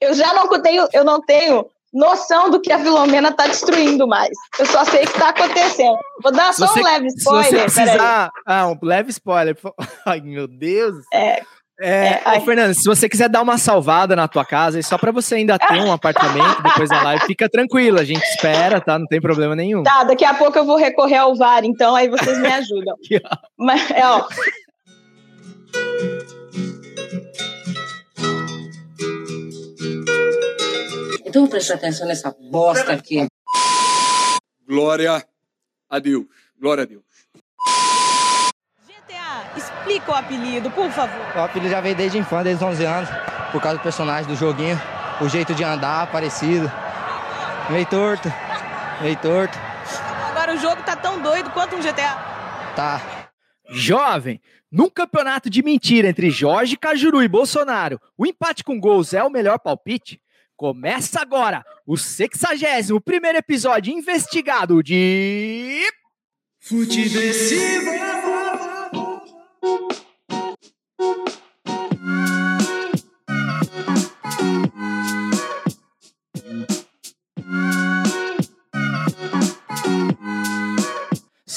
Eu já não tenho, eu não tenho noção do que a Filomena tá destruindo mais. Eu só sei o que tá acontecendo. Vou dar só você, um leve spoiler. Se você precisar, ah, um leve spoiler. Ai, meu Deus. É. É, é, ô, Fernando, se você quiser dar uma salvada na tua casa, e só para você ainda ter um apartamento depois da live, fica tranquilo, a gente espera, tá? Não tem problema nenhum. Tá, daqui a pouco eu vou recorrer ao VAR, então aí vocês me ajudam. Mas, é, ó. Então preste atenção nessa bosta aqui. Glória a Deus. Glória a Deus. GTA, explica o apelido, por favor. O apelido já veio desde a infância, desde 11 anos, por causa do personagem do joguinho, o jeito de andar parecido. Meio torto, meio torto. Agora o jogo tá tão doido quanto um GTA. Tá. Jovem, num campeonato de mentira entre Jorge Cajuru e Bolsonaro, o empate com gols é o melhor palpite? Começa agora o 61 primeiro episódio investigado de. Futeversivo!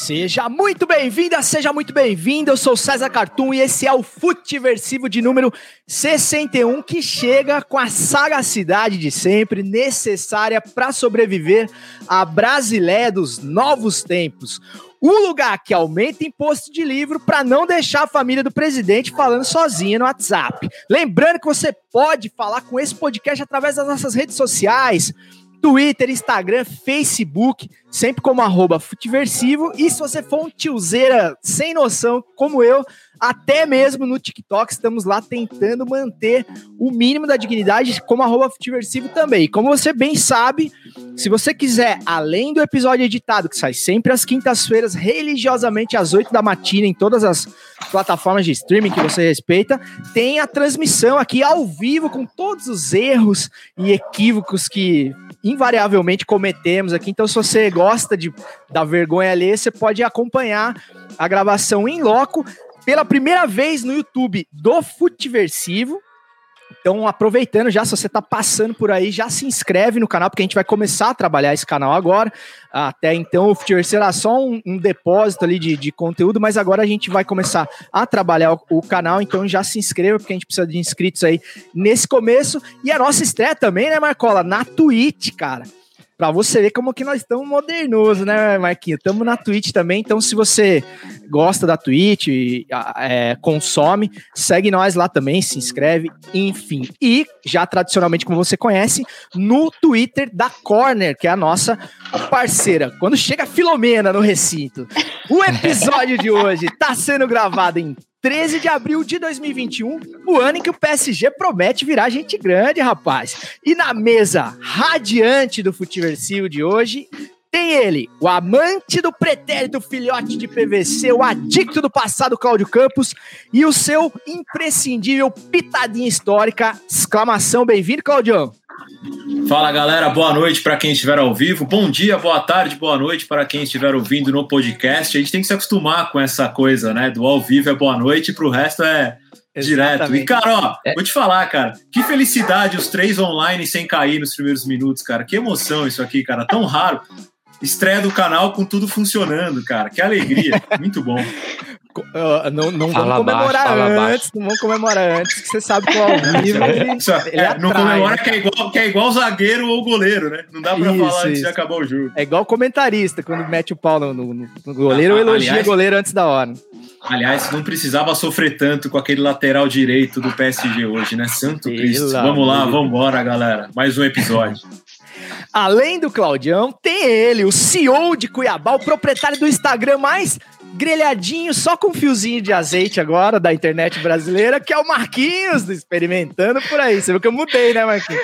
Seja muito bem-vinda, seja muito bem-vindo. Eu sou César Cartoon e esse é o Futiversivo de número 61 que chega com a sagacidade de sempre necessária para sobreviver à Brasileia dos novos tempos. Um lugar que aumenta imposto de livro para não deixar a família do presidente falando sozinha no WhatsApp. Lembrando que você pode falar com esse podcast através das nossas redes sociais Twitter, Instagram, Facebook, sempre como arroba Futiversivo. E se você for um tiozeira sem noção, como eu, até mesmo no TikTok, estamos lá tentando manter o mínimo da dignidade, como arroba Futiversivo também. Como você bem sabe, se você quiser, além do episódio editado, que sai sempre às quintas-feiras, religiosamente às 8 da matina, em todas as plataformas de streaming que você respeita, tem a transmissão aqui ao vivo com todos os erros e equívocos que invariavelmente cometemos aqui. Então, se você gosta de da vergonha ali, você pode acompanhar a gravação em loco pela primeira vez no YouTube do Futiversivo. Então, aproveitando já, se você está passando por aí, já se inscreve no canal, porque a gente vai começar a trabalhar esse canal agora. Até então, o Future será só um, um depósito ali de, de, conteúdo, mas agora a gente vai começar a trabalhar o, o, canal, então já se inscreva, porque a gente precisa de inscritos aí nesse começo. E a nossa estreia também, né, Marcola? Na Twitch, cara. Pra você ver como que nós estamos modernosos, né, Marquinhos? Estamos na Twitch também, então se você gosta da Twitch, é, consome, segue nós lá também, se inscreve, enfim. E, já tradicionalmente, como você conhece, no Twitter da Corner, que é a nossa parceira. Quando chega Filomena no recinto, o episódio de hoje está sendo gravado em 13 de abril de 2021, o ano em que o PSG promete virar gente grande, rapaz. E na mesa radiante do Futiversivo de hoje, tem ele, o amante do pretérito filhote de PVC, o adicto do passado Cláudio Campos e o seu imprescindível pitadinha histórica. Exclamação, bem-vindo, Claudião. Fala galera, boa noite para quem estiver ao vivo, bom dia, boa tarde, boa noite para quem estiver ouvindo no podcast. A gente tem que se acostumar com essa coisa, né? Do ao vivo é boa noite, para o resto é Exatamente. direto. E cara, ó, é. vou te falar, cara, que felicidade os três online sem cair nos primeiros minutos, cara. Que emoção isso aqui, cara, tão raro. Estreia do canal com tudo funcionando, cara. Que alegria, muito bom. Uh, não não vamos comemorar baixo, antes, baixo. não vamos comemorar antes, que você sabe que o ao vivo ele, ele é, Não comemora que, é igual, que é igual zagueiro ou goleiro, né? Não dá pra isso, falar antes de acabar o jogo. É igual comentarista, quando mete o pau no, no, no goleiro, ah, ou elogia aliás, o goleiro antes da hora. Aliás, não precisava sofrer tanto com aquele lateral direito do PSG hoje, né? Santo Cristo. Vamos lá, vamos embora, galera. Mais um episódio. Além do Claudião, tem ele, o CEO de Cuiabá, o proprietário do Instagram mais grelhadinho, só com um fiozinho de azeite agora, da internet brasileira, que é o Marquinhos, experimentando por aí. Você viu que eu mudei, né, Marquinhos?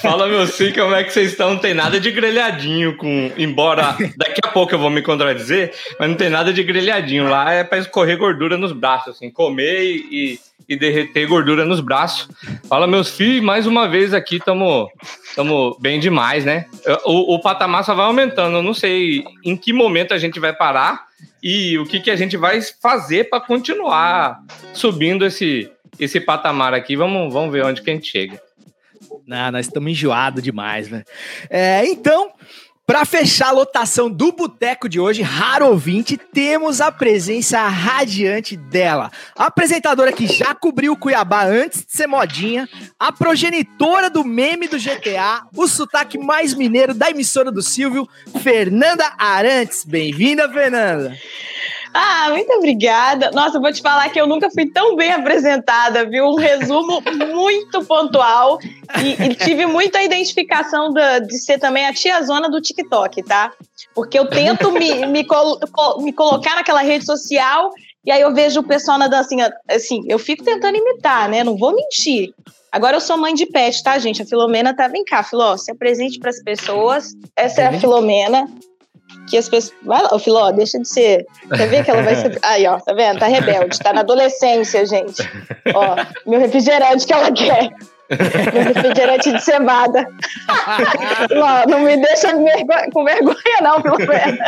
Fala, meu sim, como é que vocês estão? Não tem nada de grelhadinho com. Embora daqui a pouco eu vou me contradizer, mas não tem nada de grelhadinho. Lá é para escorrer gordura nos braços, assim, comer e, e derreter gordura nos braços. Fala, meus filhos, mais uma vez aqui estamos bem demais, né? O, o patamar só vai aumentando. Eu não sei em que momento a gente vai parar e o que, que a gente vai fazer para continuar subindo esse, esse patamar aqui. Vamos, vamos ver onde que a gente chega. Não, nós estamos enjoados demais, velho. É, então, para fechar a lotação do Boteco de hoje, raro ouvinte, temos a presença radiante dela. A apresentadora que já cobriu o Cuiabá antes de ser modinha, a progenitora do meme do GTA, o sotaque mais mineiro da emissora do Silvio, Fernanda Arantes. Bem-vinda, Fernanda. Ah, muito obrigada. Nossa, vou te falar que eu nunca fui tão bem apresentada, viu? Um resumo muito pontual e, e tive muita identificação da, de ser também a tia zona do TikTok, tá? Porque eu tento me, me, col me colocar naquela rede social e aí eu vejo o pessoal na dancinha, assim, eu fico tentando imitar, né? Não vou mentir. Agora eu sou mãe de pet, tá, gente? A Filomena tá, vem cá, Filó, se apresente para as pessoas. Essa é a Filomena que as pessoas. Vai lá, Filó, deixa de ser. Quer ver que ela vai ser. Aí, ó, tá vendo? Tá rebelde, tá na adolescência, gente. Ó, meu refrigerante que ela quer. Meu refrigerante de cevada. não, não me deixa com vergonha, não, pelo menos.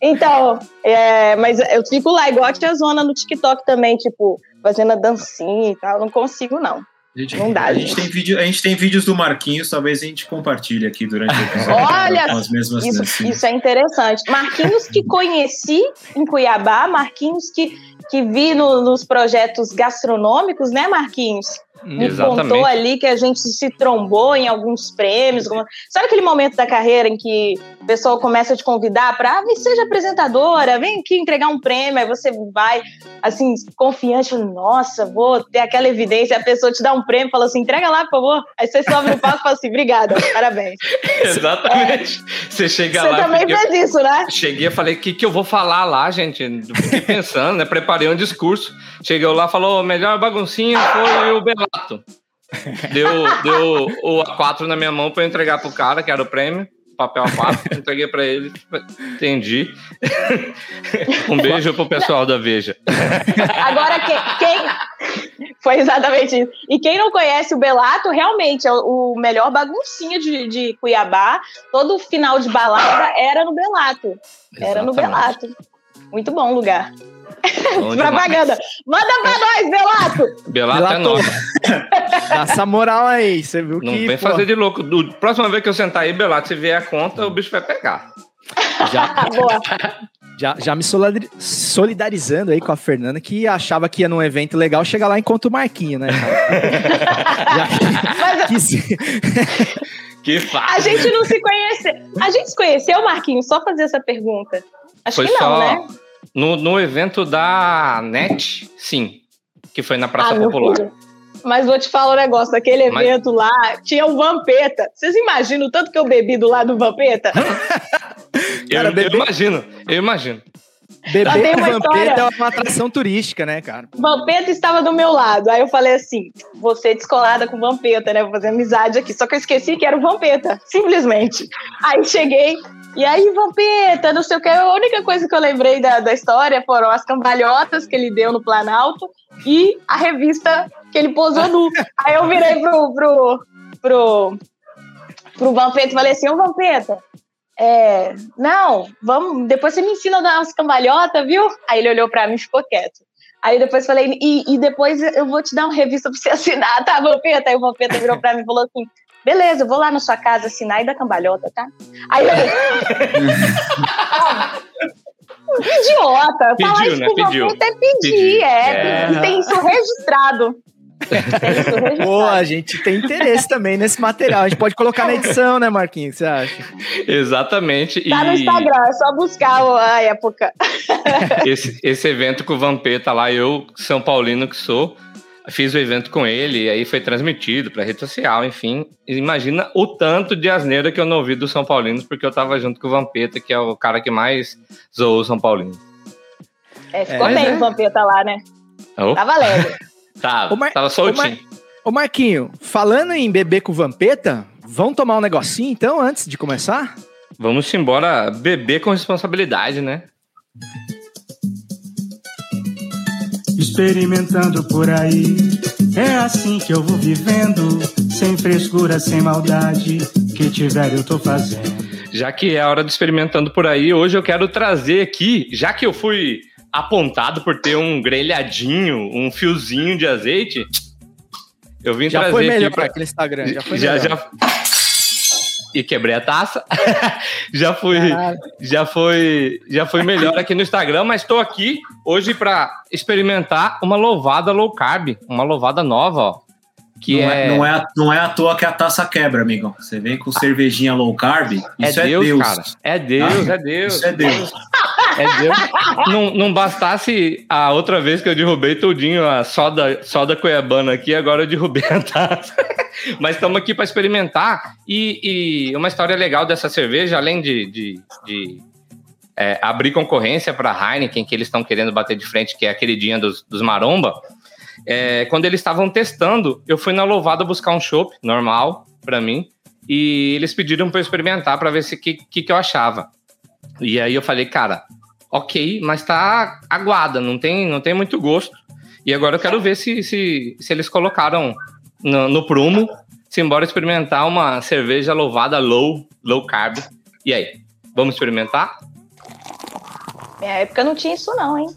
Então, é, mas eu fico lá, igual a tia Zona no TikTok também, tipo, fazendo a dancinha e tal. Não consigo, não. A gente, não dá, a gente, tem vídeo, a gente tem vídeos do Marquinhos, talvez a gente compartilhe aqui durante o episódio. Olha, isso, isso, é interessante. Marquinhos que conheci em Cuiabá, Marquinhos que, que vi no, nos projetos gastronômicos, né, Marquinhos? Me contou ali que a gente se trombou em alguns prêmios. Sabe aquele momento da carreira em que o pessoal começa a te convidar para ah, seja apresentadora, vem aqui entregar um prêmio, aí você vai assim, confiante, nossa, vou ter aquela evidência, a pessoa te dá um prêmio, fala assim, entrega lá, por favor. Aí você sobe no palco e fala assim, obrigada, parabéns. Exatamente. É. Você chega você lá. Você também fez isso, né? Cheguei e falei, o que, que eu vou falar lá, gente? Fiquei pensando, né? Preparei um discurso. Chegou lá, falou, melhor baguncinha foi o Belato. Deu, deu o A4 na minha mão para entregar pro cara, que era o prêmio papel A4, entreguei para ele. Entendi. um beijo pro pessoal da Veja. Agora, quem, quem, Foi exatamente isso. E quem não conhece o Belato, realmente é o melhor baguncinha de, de Cuiabá. Todo final de balada era no Belato. Era no Belato. Muito bom lugar. Propaganda. Manda pra nós, Belato! Belato, Belato é nova. Dá essa moral aí, você viu Não que. Não vem pô... fazer de louco. Do, próxima vez que eu sentar aí, Belato, se vier a conta, o bicho vai pegar. Já, já, já me solidarizando aí com a Fernanda, que achava que ia num evento legal, chega lá e encontra o Marquinho, né? já, que, se... que fácil. A gente não se conhece. A gente se conheceu, Marquinho, só fazer essa pergunta. Acho Foi que não, só... né? No, no evento da NET, sim. Que foi na Praça ah, Popular. Mas vou te falar um negócio, aquele evento Mas... lá, tinha o Vampeta. Vocês imaginam o tanto que eu bebi do lado do Vampeta? eu, eu imagino, eu imagino. Beber com Vampeta é uma atração turística, né, cara? Vampeta estava do meu lado. Aí eu falei assim: vou ser descolada com Vampeta, né? Vou fazer amizade aqui. Só que eu esqueci que era o Vampeta, simplesmente. Aí cheguei, e aí, Vampeta, não sei o que. A única coisa que eu lembrei da, da história foram as cambalhotas que ele deu no Planalto e a revista que ele posou nu. aí eu virei pro, pro, pro, pro Vampeta e falei assim: Ô Vampeta, é, não, vamos, depois você me ensina a dar umas cambalhotas, viu? Aí ele olhou pra mim e ficou quieto. Aí depois falei, e, e depois eu vou te dar uma revista pra você assinar, tá, Vampeta? Aí o Vampeta virou pra mim e falou assim: Beleza, eu vou lá na sua casa assinar e dar cambalhota, tá? Aí eu. Idiota! Pediu, Falar isso né? pro Pediu. até pedir, é. é. E tem isso registrado. Pô, a gente tem interesse também nesse material. A gente pode colocar na edição, né, Marquinhos? Você acha? Exatamente. Tá e... no Instagram, é só buscar a época. Esse, esse evento com o Vampeta lá, eu, São Paulino que sou, fiz o evento com ele, e aí foi transmitido para rede social, enfim. Imagina o tanto de asneira que eu não ouvi dos São Paulinos, porque eu tava junto com o Vampeta, que é o cara que mais zoou o São Paulino. É, ficou é, bem é. o Vampeta lá, né? Oh. Tava leve. tava, Mar... tava soltinho. Ô, Marquinho, falando em beber com o Vampeta, vamos tomar um negocinho então, antes de começar? Vamos embora beber com responsabilidade, né? Experimentando por aí. É assim que eu vou vivendo, sem frescura, sem maldade. Que tiver eu tô fazendo. Já que é a hora do experimentando por aí, hoje eu quero trazer aqui, já que eu fui apontado por ter um grelhadinho, um fiozinho de azeite, Eu vim Já trazer foi aqui melhor pra- aquele Instagram. Já foi já, melhor. já- E quebrei a taça. já fui, Caralho. já foi, já foi melhor aqui no Instagram, mas estou aqui hoje para experimentar uma louvada low carb, uma louvada nova, ó. Que não, é, é, não, é, à- não é à toa que a taça quebra, amigão. Você vem com cervejinha low carb, é isso é Deus, Deus. cara. É Deus, Ah, é Deus. Isso é Deus. É Deus. não, não bastasse a outra vez que eu derrubei tudinho a soda, soda cuiabana aqui, agora eu derrubei a taça. Mas estamos aqui para experimentar. E, e uma história legal dessa cerveja, além de, de, de, é, abrir concorrência para a Heineken, que eles estão querendo bater de frente, que é a queridinha dos, dos maromba. É, quando eles estavam testando, eu fui na Louvada buscar um chopp normal para mim. E eles pediram para eu experimentar para ver se que, que, que eu achava. E aí eu falei, cara, ok, mas tá aguada, não tem, não tem muito gosto. E agora eu quero ver se, se, se eles colocaram no, no prumo, se embora experimentar uma cerveja louvada low, low carb. E aí, vamos experimentar? Minha época não tinha isso, não, hein?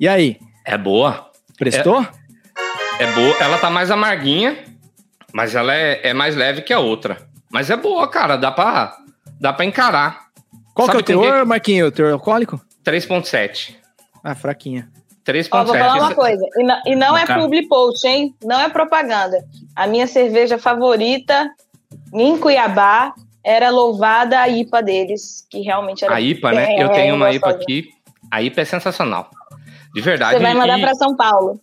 E aí? É boa, Prestou? é boa. Ela tá mais amarguinha, mas ela é, é mais leve que a outra. Mas é boa, cara, dá pra, dá pra encarar. Qual Sabe que é o teor, que- Marquinho? O teor alcoólico? 3.7. Ah, fraquinha. Ó, vou falar uma 3.7. coisa. E não, e não é Cara. public post, hein? Não é propaganda. A minha cerveja favorita em Cuiabá era louvada a IPA deles, que realmente era A IPA, né? Eu tenho uma IPA aqui. A IPA é sensacional. De verdade. Você vai mandar e- para São Paulo.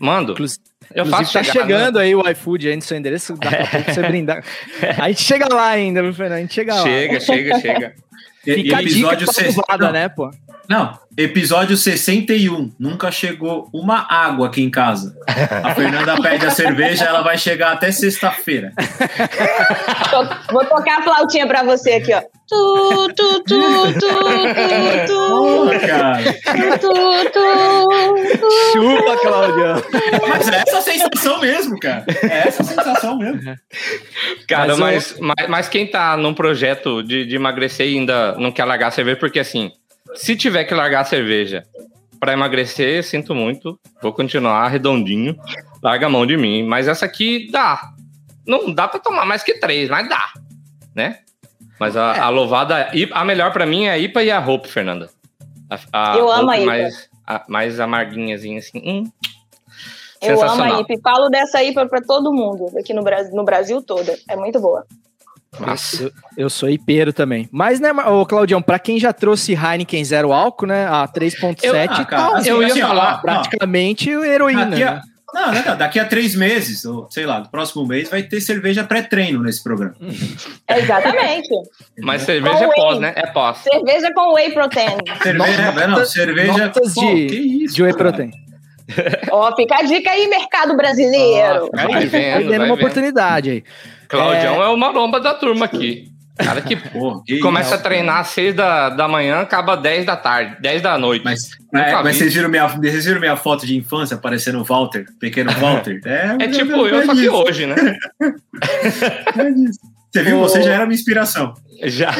Mando. Inclusive, Eu faço tá chegar, né? chegando aí o iFood aí no seu endereço, dá pra você brindar. A gente chega lá ainda, viu, Fernando? A gente chega lá. Chega, chega, chega. E- Fica a dica episódio pra se- louvada, não, né, pô? Não, episódio 61. Nunca chegou uma água aqui em casa. A Fernanda pede a cerveja, ela vai chegar até sexta-feira. Vou tocar a flautinha para você aqui, ó. Tu, tu, tu, tu, tu, Porra, cara. tu, tu, tu, tu. Chupa, Claudião. Mas é essa a sensação mesmo, cara. É essa a sensação mesmo. Cara, Mas mas, mas, mas quem tá num projeto de, de emagrecer e ainda não quer largar a cerveja, porque assim, se tiver que largar a cerveja pra emagrecer, sinto muito, vou continuar redondinho, larga a mão de mim. Mas essa aqui dá. Não dá pra tomar mais que três, mas dá, né? Mas a, É. a louvada, a melhor pra mim é a IPA e a Hope, Fernanda. A, a Eu amo a IPA. Mais, a, mais amarguinhazinha, assim. Hum. Eu amo a. IPA. e Falo dessa IPA para todo mundo aqui no Brasil, no Brasil todo. É muito boa. Nossa. Eu, eu sou hipeiro também. Mas, né, ô Claudião, pra quem já trouxe Heineken zero álcool, né, a 3.7, Eu- Ah, cara, tá assim, eu ia assim, ó, falar, ó, praticamente heroína. Daqui a, né? não, não, daqui a três meses, ou sei lá, no próximo mês, vai ter cerveja pré-treino nesse programa. Exatamente. Mas cerveja é Whey. pós, né? É pós. Cerveja com whey protein. Cerveja, Notas- não, cerveja. notas pô, de- que isso, De whey cara? protein. Ó, fica a dica aí, mercado brasileiro. Vai Vai vendo, dando vai uma vendo. oportunidade aí. Claudião é... o maromba da turma aqui. Cara que Porra, que começa a treinar às 6 da, da manhã, acaba 10 da tarde, 10 da noite. Mas, é, mas vocês, viram minha, vocês viram minha foto de infância aparecendo o Walter, pequeno Walter? É, É tipo eu, só que hoje, né? é. Você viu? Você já era minha inspiração. Já.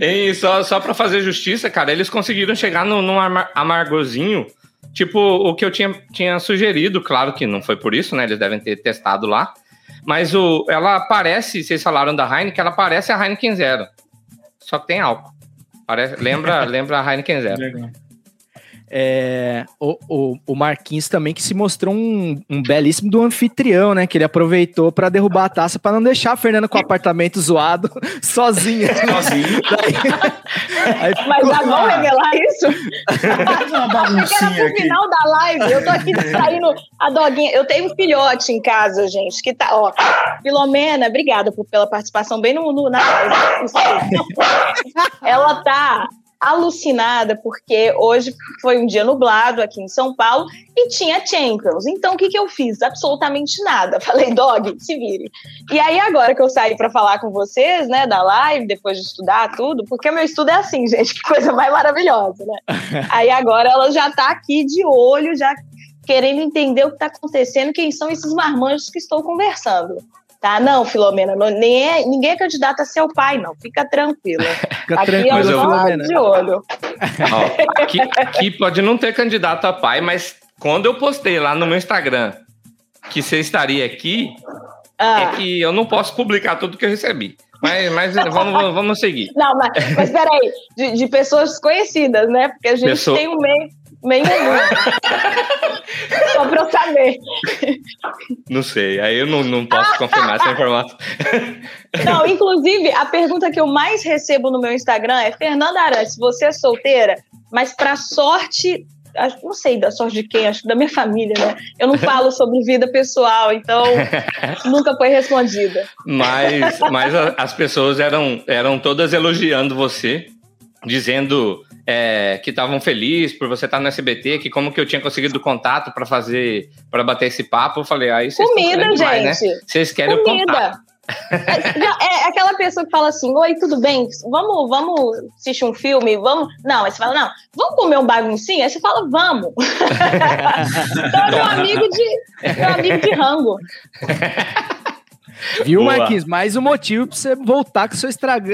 e só, só pra fazer justiça, cara, eles conseguiram chegar no, num amar- amargozinho, tipo o que eu tinha, tinha sugerido, claro que não foi por isso, né? Eles devem ter testado lá. Mas o, ela parece, vocês falaram da Heineken, ela parece a Heineken Zero. Só que tem álcool. Parece, lembra, lembra a Heineken Zero. É, o, o, o Marquinhos também que se mostrou um, um belíssimo do anfitrião, né? Que ele aproveitou pra derrubar a taça pra não deixar a Fernanda com o apartamento zoado sozinha. Sozinho. Aí Mas ficou já vão revelar isso? Era pro aqui. final da live. Eu tô aqui distraindo a doguinha. Eu tenho um filhote em casa, gente, que tá, ó. Filomena, obrigada por, pela participação bem no, no na live. Aí. Ela tá alucinada porque hoje foi um dia nublado aqui em São Paulo e tinha Champions. Então o que que eu fiz? Absolutamente nada. Falei, dog, se vire. E aí agora que eu saí para falar com vocês, né, da live, depois de estudar tudo, porque meu estudo é assim, gente, que coisa mais maravilhosa, né? Aí agora ela já tá aqui de olho, já querendo entender o que tá acontecendo, quem são esses marmanjos que estou conversando. Tá? Não, Filomena, não- nem é- ninguém é candidato a ser o pai, não. Fica tranquila. Fica Aqui é tranquilo, eu- só Filomena. de olho. Ó, aqui, aqui pode não ter candidato a pai, mas quando eu postei lá no meu Instagram que você estaria aqui, Ah. é que eu não posso publicar tudo que eu recebi. Mas, mas vamos, vamos seguir. Não, mas, mas peraí, de, de pessoas conhecidas, né? Porque a gente Pessoa- tem um meio. Meio Só pra eu saber. Não sei, aí eu não, não posso confirmar essa informação. Não, inclusive, a pergunta que eu mais recebo no meu Instagram é: Fernanda Arantes, você é solteira, mas pra sorte. Não sei da sorte de quem, acho que da minha família, né? Eu não falo sobre vida pessoal, então nunca foi respondida. Mas, mas as pessoas eram, eram todas elogiando você, dizendo é, que estavam felizes por você estar no SBT, que como que eu tinha conseguido contato para fazer, para bater esse papo. Eu falei, aí vocês estão Comida, querendo demais, né? gente. Vocês querem o contato. Comida. É, é aquela pessoa que fala assim: Oi, tudo bem? Vamos, vamos assistir um filme? Vamos. Não, aí você fala: Não, vamos comer um baguncinho? Aí você fala: Vamos. então é meu amigo de, meu amigo de rango. Viu, Boa. Marquinhos? Mais um motivo pra você voltar com o seu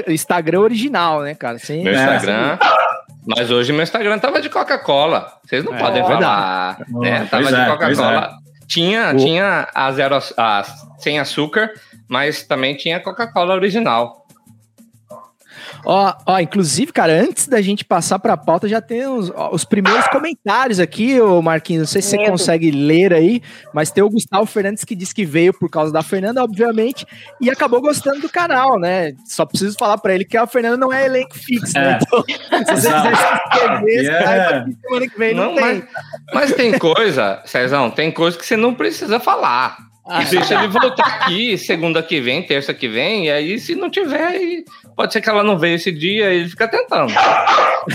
Instagram, original, né, cara? Sem, Meu Instagram. Mas hoje meu Instagram tava de Coca-Cola. Vocês não É, podem verdade. falar. Né? Tava Pois de é, Coca-Cola. Tinha, O- tinha a zero a sem açúcar, mas também tinha Coca-Cola original. Ó, ó, inclusive, cara, antes da gente passar pra pauta, já tem os, ó, os primeiros comentários aqui, ô Marquinhos. Não sei se você consegue ler aí, mas tem o Gustavo Fernandes que diz que veio por causa da Fernanda, obviamente, e acabou gostando do canal, né? Só preciso falar pra ele que a Fernanda não é elenco fixo, né? É. Então, se você quiser se inscrever, Yeah. semana que vem não, Não, tem. mas, mas tem coisa, Cezão, tem coisa que você não precisa falar. Ah, Deixa ele voltar aqui segunda que vem, terça que vem, e aí se não tiver, pode ser que ela não veio esse dia, ele fica tentando.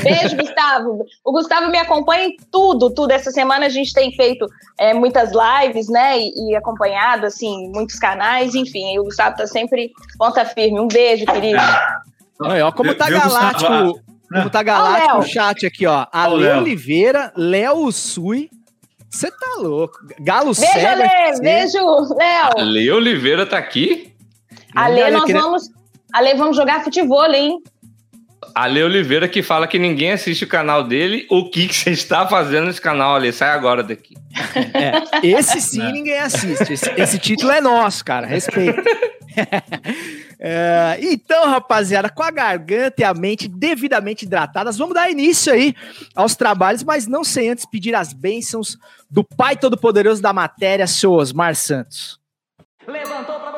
Beijo, Gustavo. O Gustavo me acompanha em tudo, tudo. Essa semana a gente tem feito é, muitas lives, né? E, e acompanhado, assim, muitos canais, enfim. E o Gustavo tá sempre ponta firme. Um beijo, querido. Olha, ó, como tá galáctico, Gustavo? como tá galáctico o chat aqui, ó. Ale Léo. Oliveira, Léo Sui. Você tá louco. Galo Beijo, cego. Ale. FC. Beijo, Léo. Ale Oliveira tá aqui. Ale, nós queria- vamos. Ale, vamos jogar futebol, hein? Ale Oliveira que fala que ninguém assiste o canal dele. O que, que você está fazendo nesse canal, Ale? Sai agora daqui. É, esse sim Né? ninguém assiste. Esse, esse título é nosso, cara. Respeito. É, então, rapaziada, com a garganta e a mente devidamente hidratadas, vamos dar início aí aos trabalhos, mas não sem antes pedir as bênçãos do Pai Todo-Poderoso da matéria, seu Osmar Santos. Levantou pra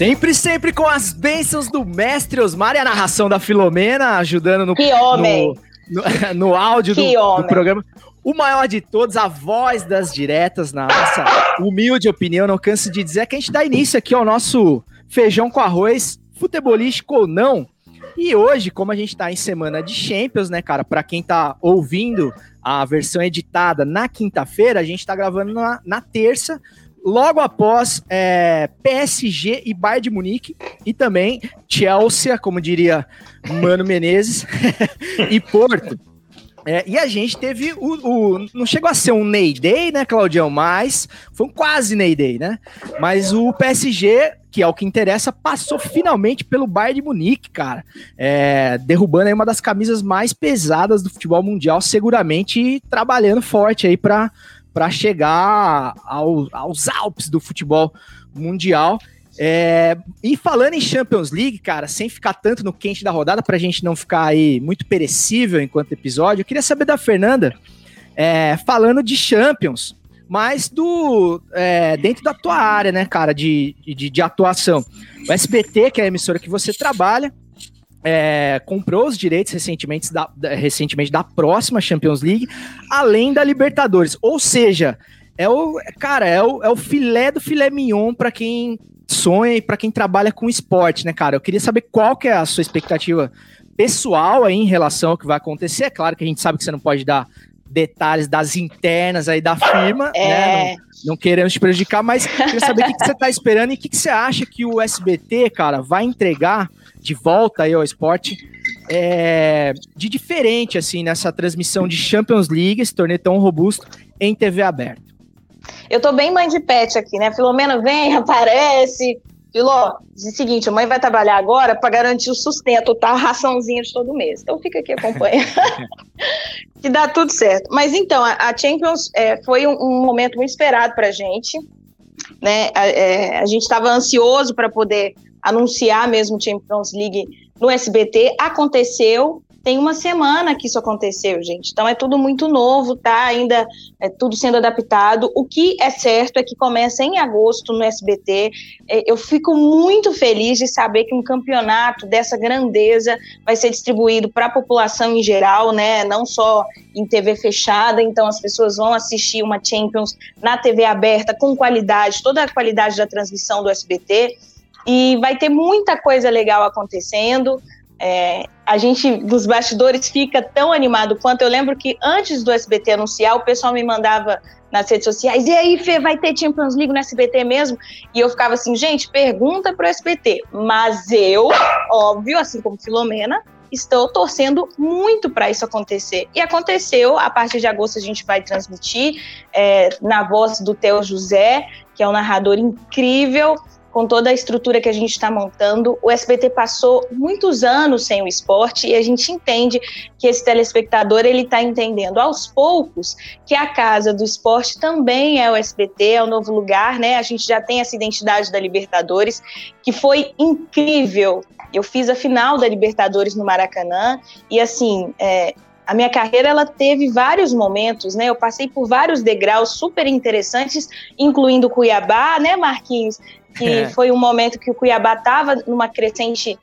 Sempre, sempre com as bênçãos do mestre Osmar e a narração da Filomena, ajudando no, Que homem. no, no, no áudio do, Que do homem. programa. O maior de todos, a voz das diretas, na nossa humilde opinião, não canso de dizer que a gente dá início aqui ao nosso feijão com arroz, futebolístico ou não. E hoje, como a gente tá em semana de Champions, né, cara, Pra quem tá ouvindo a versão editada na quinta-feira, a gente tá gravando na, na terça, logo após é, PSG e Bayern de Munique, e também Chelsea, como diria Mano Menezes, e Porto. É, e a gente teve o, o- Não chegou a ser um Ney Day, né, Claudião? Mas foi um quase Ney Day, né? Mas o PSG, que é o que interessa, passou finalmente pelo Bayern de Munique, cara. É, derrubando aí uma das camisas mais pesadas do futebol mundial, seguramente trabalhando forte aí para chegar ao- aos Alpes do futebol mundial. É, e falando em Champions League, cara, sem ficar tanto no quente da rodada, pra gente não ficar aí muito perecível enquanto episódio, eu queria saber da Fernanda, é, falando de Champions, mas do é, dentro da tua área, né, cara, de, de, de atuação. O SBT, que é a emissora que você trabalha, é, comprou os direitos recentemente da, da- recentemente da próxima Champions League, além da Libertadores. Ou seja, é o cara, é o, é o filé do filé mignon para quem sonha e para quem trabalha com esporte, né, cara? Eu queria saber qual que é a sua expectativa pessoal aí em relação ao que vai acontecer. É claro que a gente sabe que você não pode dar detalhes das internas aí da firma, é. né? Não, não, queremos te prejudicar, mas queria saber o que, que você está esperando e o que, que você acha que o SBT, cara, vai entregar de volta aí ao esporte é, de diferente, assim, nessa transmissão de Champions League, esse torneio tão robusto, em TV aberta. Eu tô bem mãe de pet aqui, né? Filomena vem, aparece, Filó, diz o seguinte, a mãe vai trabalhar agora para garantir o sustento, tá? A raçãozinha de todo mês. Então fica aqui acompanhando. que dá tudo certo. Mas então, a, Champions é, foi um, um, momento muito esperado para a gente. Né? A, é, a gente estava ansioso para poder anunciar mesmo Champions League no SBT. Aconteceu, tem uma semana que isso aconteceu, gente. Então é tudo muito novo, tá? Ainda é tudo sendo adaptado. O que é certo é que começa em agosto no SBT. É, eu fico muito feliz de saber que um campeonato dessa grandeza vai ser distribuído para a população em geral, né? Não só em TV fechada. Então as pessoas vão assistir uma Champions na TV aberta com qualidade, toda a qualidade da transmissão do SBT. E vai ter muita coisa legal acontecendo. É, a gente, dos bastidores, fica tão animado quanto. Eu lembro que antes do SBT anunciar, o pessoal me mandava nas redes sociais: e aí, Fê, vai ter Champions League no SBT mesmo? E eu ficava assim: gente, pergunta pro SBT. Mas eu, óbvio, assim como Filomena, estou torcendo muito para isso acontecer. E aconteceu, a partir de agosto a gente vai transmitir é, na voz do Theo José, que é um narrador incrível com toda a estrutura que a gente está montando. O SBT passou muitos anos sem o esporte e a gente entende que esse telespectador ele está entendendo aos poucos que a casa do esporte também é o SBT, é o novo lugar, né? A gente já tem essa identidade da Libertadores que foi incrível. Eu fiz a final da Libertadores no Maracanã e assim é, a minha carreira ela teve vários momentos, né? Eu passei por vários degraus super interessantes, incluindo Cuiabá, né, Marquinhos? Que é. foi um momento que o Cuiabá estava numa crescente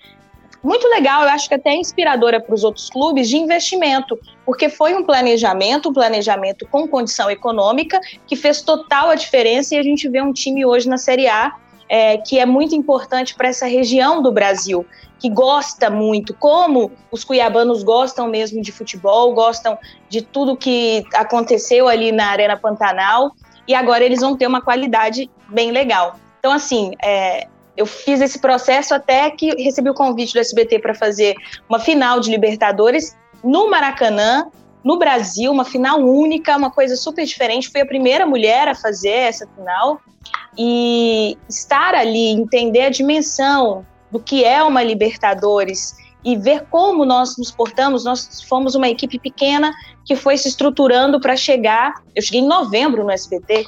muito legal, eu acho que até inspiradora para os outros clubes de investimento, porque foi um planejamento, um planejamento com condição econômica que fez total a diferença e a gente vê um time hoje na Série A é, que é muito importante para essa região do Brasil, que gosta muito, como os cuiabanos gostam mesmo de futebol, gostam de tudo que aconteceu ali na Arena Pantanal, e agora eles vão ter uma qualidade bem legal. Então, assim, é, eu fiz esse processo até que recebi o convite do SBT para fazer uma final de Libertadores no Maracanã, no Brasil, uma final única, uma coisa super diferente. Fui a primeira mulher a fazer essa final. E estar ali, entender a dimensão do que é uma Libertadores e ver como nós nos portamos. Nós fomos uma equipe pequena que foi se estruturando para chegar. Eu cheguei em novembro no SBT,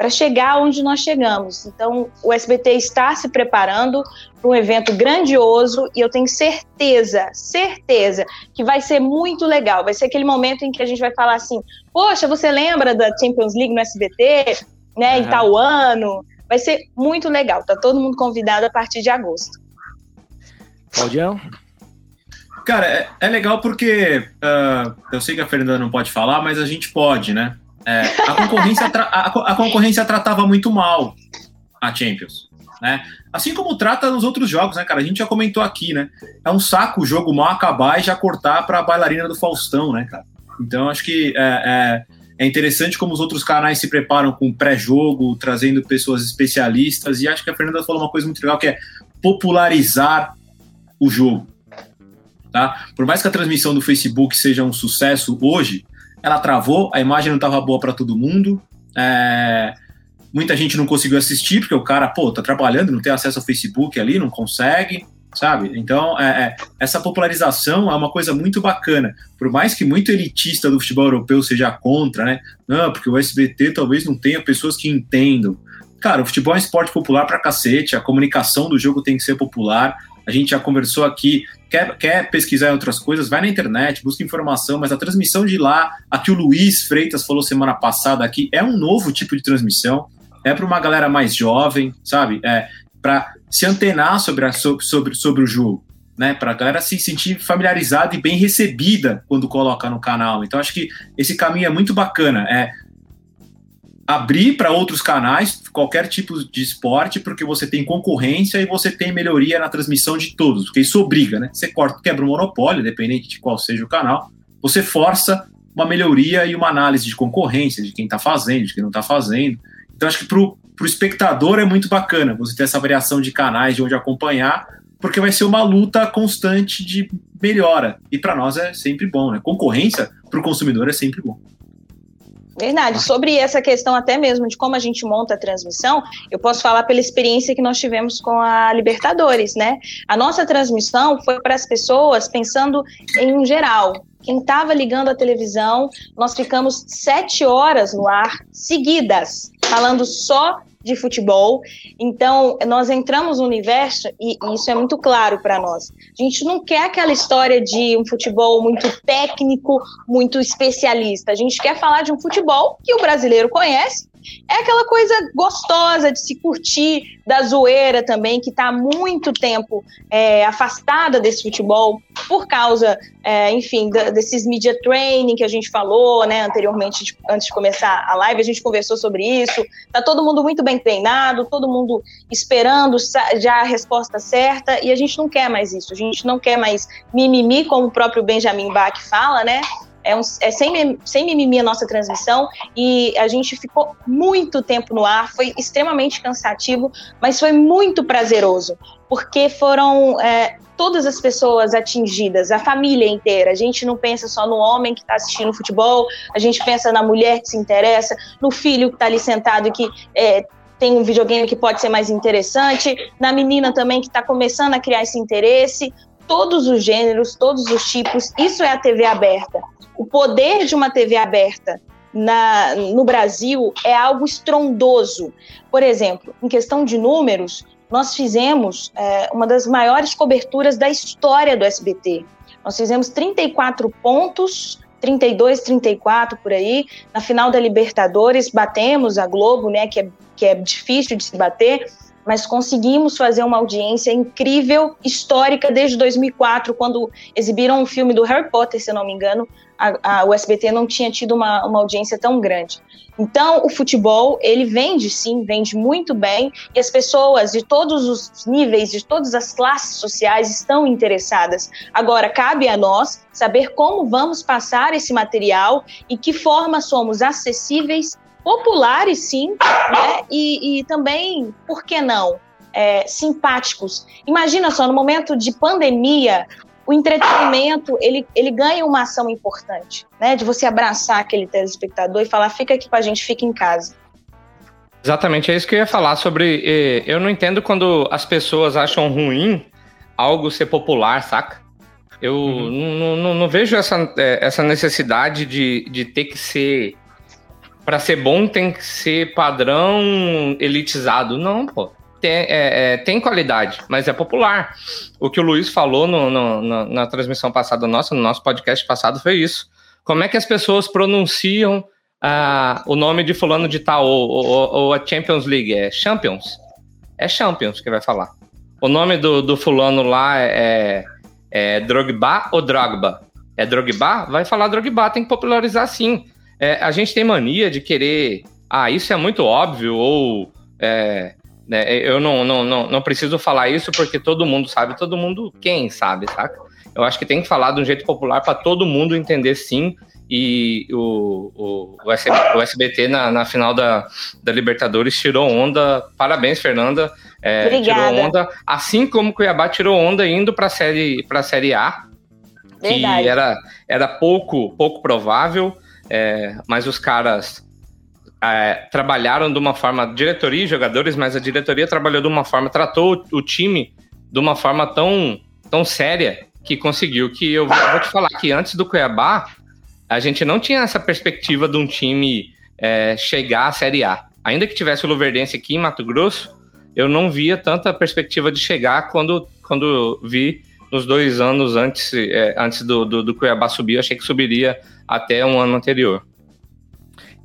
para chegar onde nós chegamos. Então, o SBT está se preparando para um evento grandioso e eu tenho certeza, certeza que vai ser muito legal. Vai ser aquele momento em que a gente vai falar assim: Poxa, você lembra da Champions League no SBT, né? Uhum. Em tal ano? Vai ser muito legal. Tá todo mundo convidado a partir de agosto. Claudião? Cara, é, é legal porque uh, eu sei que a Fernanda não pode falar, mas a gente pode, né? É, a, concorrência a, a, concorrência tratava muito mal a Champions. Né? Assim como trata nos outros jogos, né, cara? A gente já comentou aqui, né? É um saco o jogo mal acabar e já cortar para a bailarina do Faustão, né, cara? Então acho que é, é, é, interessante como os outros canais se preparam com pré-jogo, trazendo pessoas especialistas, e acho que a Fernanda falou uma coisa muito legal que é popularizar o jogo. Tá? Por mais que a transmissão do Facebook seja um sucesso hoje, ela travou, a imagem não estava boa para todo mundo. É, muita gente não conseguiu assistir, porque o cara, pô, tá trabalhando, não tem acesso ao Facebook ali, não consegue, sabe? Então, é, é, essa popularização é uma coisa muito bacana. Por mais que muito elitista do futebol europeu seja contra, né? Não, porque o SBT talvez não tenha pessoas que entendam. Cara, o futebol é um esporte popular pra cacete, a comunicação do jogo tem que ser popular. A gente já conversou aqui quer, quer pesquisar outras coisas, vai na internet, busca informação, mas a transmissão de lá, a que o Luiz Freitas falou semana passada aqui, é um novo tipo de transmissão, é para uma galera mais jovem, sabe? É para se antenar sobre, a, sobre, sobre o jogo, né? Para a galera se sentir familiarizada e bem recebida quando coloca no canal. Então acho que esse caminho é muito bacana. É abrir para outros canais qualquer tipo de esporte, porque você tem concorrência e você tem melhoria na transmissão de todos, porque isso obriga, né? Você corta, quebra o monopólio, dependente de qual seja o canal, você força uma melhoria e uma análise de concorrência, de quem está fazendo, de quem não está fazendo. Então, acho que para o espectador é muito bacana você ter essa variação de canais de onde acompanhar, porque vai ser uma luta constante de melhora. E para nós é sempre bom, né? Concorrência para o consumidor é sempre bom. Verdade. Sobre essa questão até mesmo de como a gente monta a transmissão, eu posso falar pela experiência que nós tivemos com a Libertadores, né? A nossa transmissão foi para as pessoas pensando em um geral. Quem estava ligando a televisão, nós ficamos sete horas no ar seguidas, falando só de futebol. Então, nós entramos no universo e, e isso é muito claro para nós. A gente não quer aquela história de um futebol muito técnico, muito especialista. A gente quer falar de um futebol que o brasileiro conhece é aquela coisa gostosa de se curtir, da zoeira também, que está há muito tempo é, afastada desse futebol, por causa, é, enfim, da, desses media training que a gente falou, né, anteriormente, antes de começar a live, a gente conversou sobre isso. Tá todo mundo muito bem treinado, todo mundo esperando já a resposta certa, e a gente não quer mais isso, a gente não quer mais mimimi, como o próprio Benjamin Bach fala, né? É, um, é sem, sem mimimi a nossa transmissão e a gente ficou muito tempo no ar, foi extremamente cansativo, mas foi muito prazeroso, porque foram é, todas as pessoas atingidas, a família inteira. A gente não pensa só no homem que está assistindo futebol, a gente pensa na mulher que se interessa, no filho que está ali sentado e que é, tem um videogame que pode ser mais interessante, na menina também que está começando a criar esse interesse, todos os gêneros, todos os tipos, isso é a TV aberta o poder de uma TV aberta na, no Brasil é algo estrondoso. Por exemplo, em questão de números, nós fizemos é, uma das maiores coberturas da história do SBT. Nós fizemos 34 pontos, 32, 34 por aí. Na final da Libertadores, batemos a Globo, né, que é, que é difícil de se bater, mas conseguimos fazer uma audiência incrível, histórica, desde 2004, quando exibiram um filme do Harry Potter, se não me engano, a, a, o SBT não tinha tido uma, uma audiência tão grande. Então, o futebol, ele vende sim, vende muito bem, e as pessoas de todos os níveis, de todas as classes sociais estão interessadas. Agora, cabe a nós saber como vamos passar esse material e que forma somos acessíveis, populares sim, né? e, e também, por que não, é, simpáticos. Imagina só, no momento de pandemia, o entretenimento ele, ele ganha uma ação importante, né? De você abraçar aquele telespectador e falar, fica aqui com a gente, fica em casa. Exatamente, é isso que eu ia falar sobre. Eh, eu não entendo quando as pessoas acham ruim algo ser popular, saca? Eu uhum. não, não, vejo essa, eh, essa necessidade de, de ter que ser. Para ser bom, tem que ser padrão elitizado. Não, pô tem, é, é, tem qualidade, mas é popular. O que o Luiz falou no, no, no, na transmissão passada nossa, no nosso podcast passado, foi isso. Como é que as pessoas pronunciam ah, o nome de fulano de tal, ou, ou, ou, a Champions League? É Champions? É Champions que vai falar. O nome do, do fulano lá é, é, é Drogba ou Drogba? É Drogba? Vai falar Drogba, tem que popularizar sim. É, a gente tem mania de querer, ah, isso é muito óbvio, ou é, né? Eu não, não, não, não preciso falar isso porque todo mundo sabe, todo mundo quem sabe, saca? Eu acho que tem que falar de um jeito popular para todo mundo entender sim. E o, o, o, SBT, o SBT na, na final da, da Libertadores tirou onda. Parabéns, Fernanda. É, tirou onda, assim como Cuiabá tirou onda indo para série, a série A, Verdade. que era, era pouco, pouco provável, é, mas os caras é, trabalharam de uma forma, diretoria e jogadores, mas a diretoria trabalhou de uma forma, tratou o time de uma forma tão, tão séria que conseguiu que eu vou, te falar que antes do Cuiabá a gente não tinha essa perspectiva de um time é, chegar à Série A. Ainda que tivesse o Luverdense aqui em Mato Grosso, eu não via tanta perspectiva de chegar quando, quando vi nos dois anos antes, é, antes do, do, do Cuiabá subir, eu achei que subiria até um ano anterior.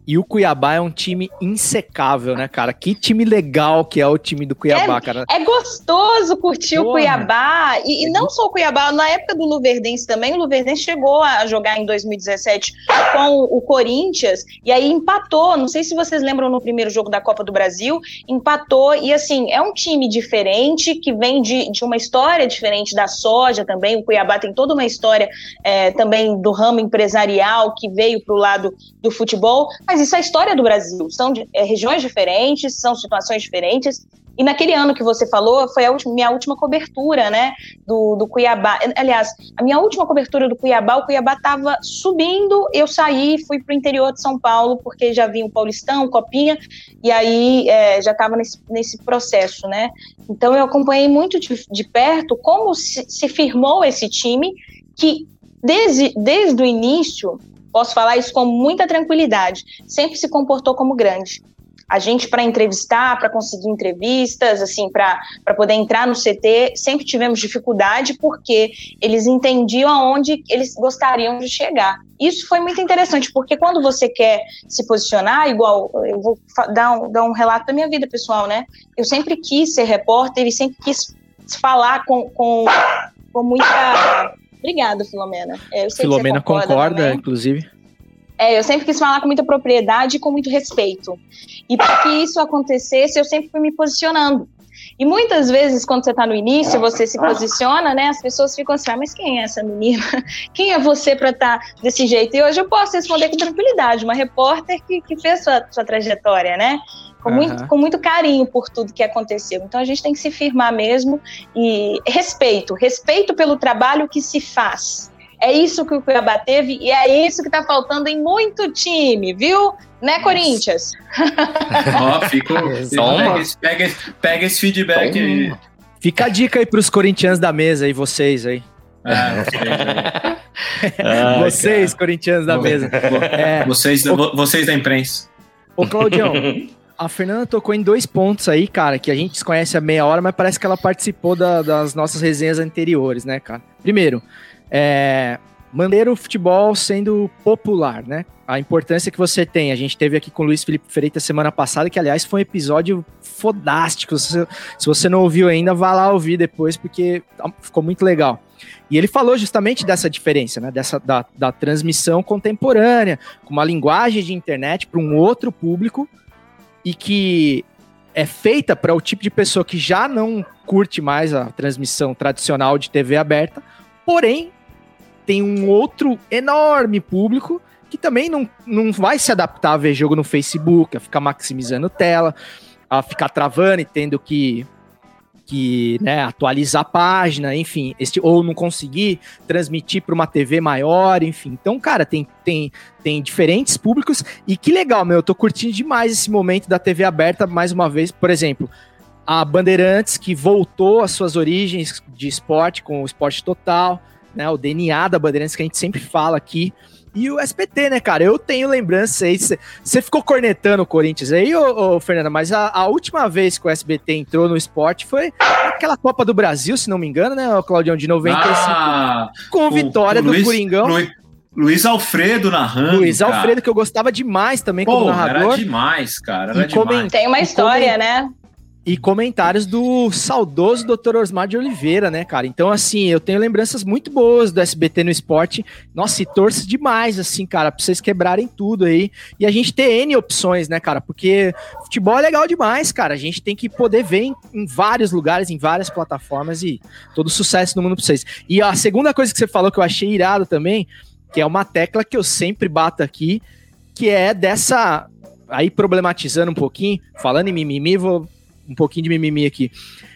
E o Cuiabá é um time insecável, né, cara? Que time legal que é o time do Cuiabá, é, cara. É gostoso curtir Porra. o Cuiabá. E, e não só o Cuiabá, na época do Luverdense também, o Luverdense chegou a jogar em 2017 com o Corinthians e aí empatou. Não sei se vocês lembram no primeiro jogo da Copa do Brasil, empatou. E assim, é um time diferente que vem de, de uma história diferente da soja também. O Cuiabá tem toda uma história é, também do ramo empresarial que veio para o lado do futebol. Mas isso é a história do Brasil. São é, regiões diferentes, são situações diferentes. E naquele ano que você falou, foi a última, minha última cobertura, né, do, do Cuiabá. Aliás, a minha última cobertura do Cuiabá, o Cuiabá estava subindo, eu saí, fui para o interior de São Paulo, porque já vinha o Paulistão, Copinha, e aí é, já estava nesse, nesse processo, né. Então eu acompanhei muito de, de perto como se, se firmou esse time, que desde, desde o início posso falar isso com muita tranquilidade, sempre se comportou como grande. A gente, para entrevistar, para conseguir entrevistas, assim, para poder entrar no CT, sempre tivemos dificuldade porque eles entendiam aonde eles gostariam de chegar. Isso foi muito interessante, porque quando você quer se posicionar, igual, eu vou dar um, dar um relato da minha vida pessoal, né? Eu sempre quis ser repórter e sempre quis falar com, com, com muita Obrigada, Filomena. É, Filomena concorda, concorda inclusive. É, eu sempre quis falar com muita propriedade e com muito respeito. E para que isso acontecesse, eu sempre fui me posicionando. E muitas vezes, quando você está no início, você se posiciona, né? As pessoas ficam assim, ah, mas quem é essa menina? Quem é você para estar tá desse jeito? E hoje eu posso responder com tranquilidade, uma repórter que, que fez sua, sua trajetória, né? Com, uhum. muito, com muito carinho por tudo que aconteceu. Então a gente tem que se firmar mesmo e respeito, respeito pelo trabalho que se faz. É isso que o Cuiabá teve e é isso que está faltando em muito time, viu? Né, Corinthians? Ó, oh, fico, pega, esse, pega, pega esse feedback Toma. aí. Fica a dica aí para os corintianos da mesa e vocês aí. Ah, vocês, cara. corintianos da mesa. É. Vocês, o... vocês da imprensa. Ô, Claudião, a Fernanda tocou em dois pontos aí, cara, que a gente desconhece há meia hora, mas parece que ela participou da, das nossas resenhas anteriores, né, cara? Primeiro, é, manter o futebol sendo popular, né? A importância que você tem. A gente teve aqui com o Luiz Felipe Freitas semana passada, que aliás foi um episódio fodástico. Se, se você não ouviu ainda, vá lá ouvir depois, porque ficou muito legal. E ele falou justamente dessa diferença, né? Dessa, da, da transmissão contemporânea, com uma linguagem de internet para um outro público e que é feita para o tipo de pessoa que já não curte mais a transmissão tradicional de TV aberta, porém tem um outro enorme público que também não, não vai se adaptar a ver jogo no Facebook, a ficar maximizando tela, a ficar travando e tendo que, que né, atualizar a página, enfim, este, ou não conseguir transmitir para uma TV maior, enfim. Então, cara, tem, tem, tem diferentes públicos e que legal, meu, eu tô curtindo demais esse momento da TV aberta mais uma vez, por exemplo. A Bandeirantes, que voltou às suas origens de esporte com o esporte total, né? O DNA da Bandeirantes que a gente sempre fala aqui. E o SPT, né, cara? Eu tenho lembrança aí. Você ficou cornetando o Corinthians aí, ô, ô Fernanda, mas a, a, última vez que o SBT entrou no esporte foi aquela Copa do Brasil, se não me engano, né, o Claudião, de 95, ah, com vitória do Luiz, Coringão. Luiz, Luiz Alfredo narrando. Luiz cara. Alfredo, que eu gostava demais também Pô, como narrador. Era demais, cara. Era demais. Tem uma história, né? E comentários do saudoso Dr. Osmar de Oliveira, né, cara? Então, assim, eu tenho lembranças muito boas do SBT no esporte. Nossa, e torço demais, assim, cara, pra vocês quebrarem tudo aí. E a gente ter N opções, né, cara? Porque futebol é legal demais, cara. A gente tem que poder ver em, em vários lugares, em várias plataformas e todo sucesso no mundo pra vocês. E a segunda coisa que você falou que eu achei irado também, que é uma tecla que eu sempre bato aqui, que é dessa. Aí problematizando um pouquinho, falando em mimimi, vou um pouquinho de mimimi aqui.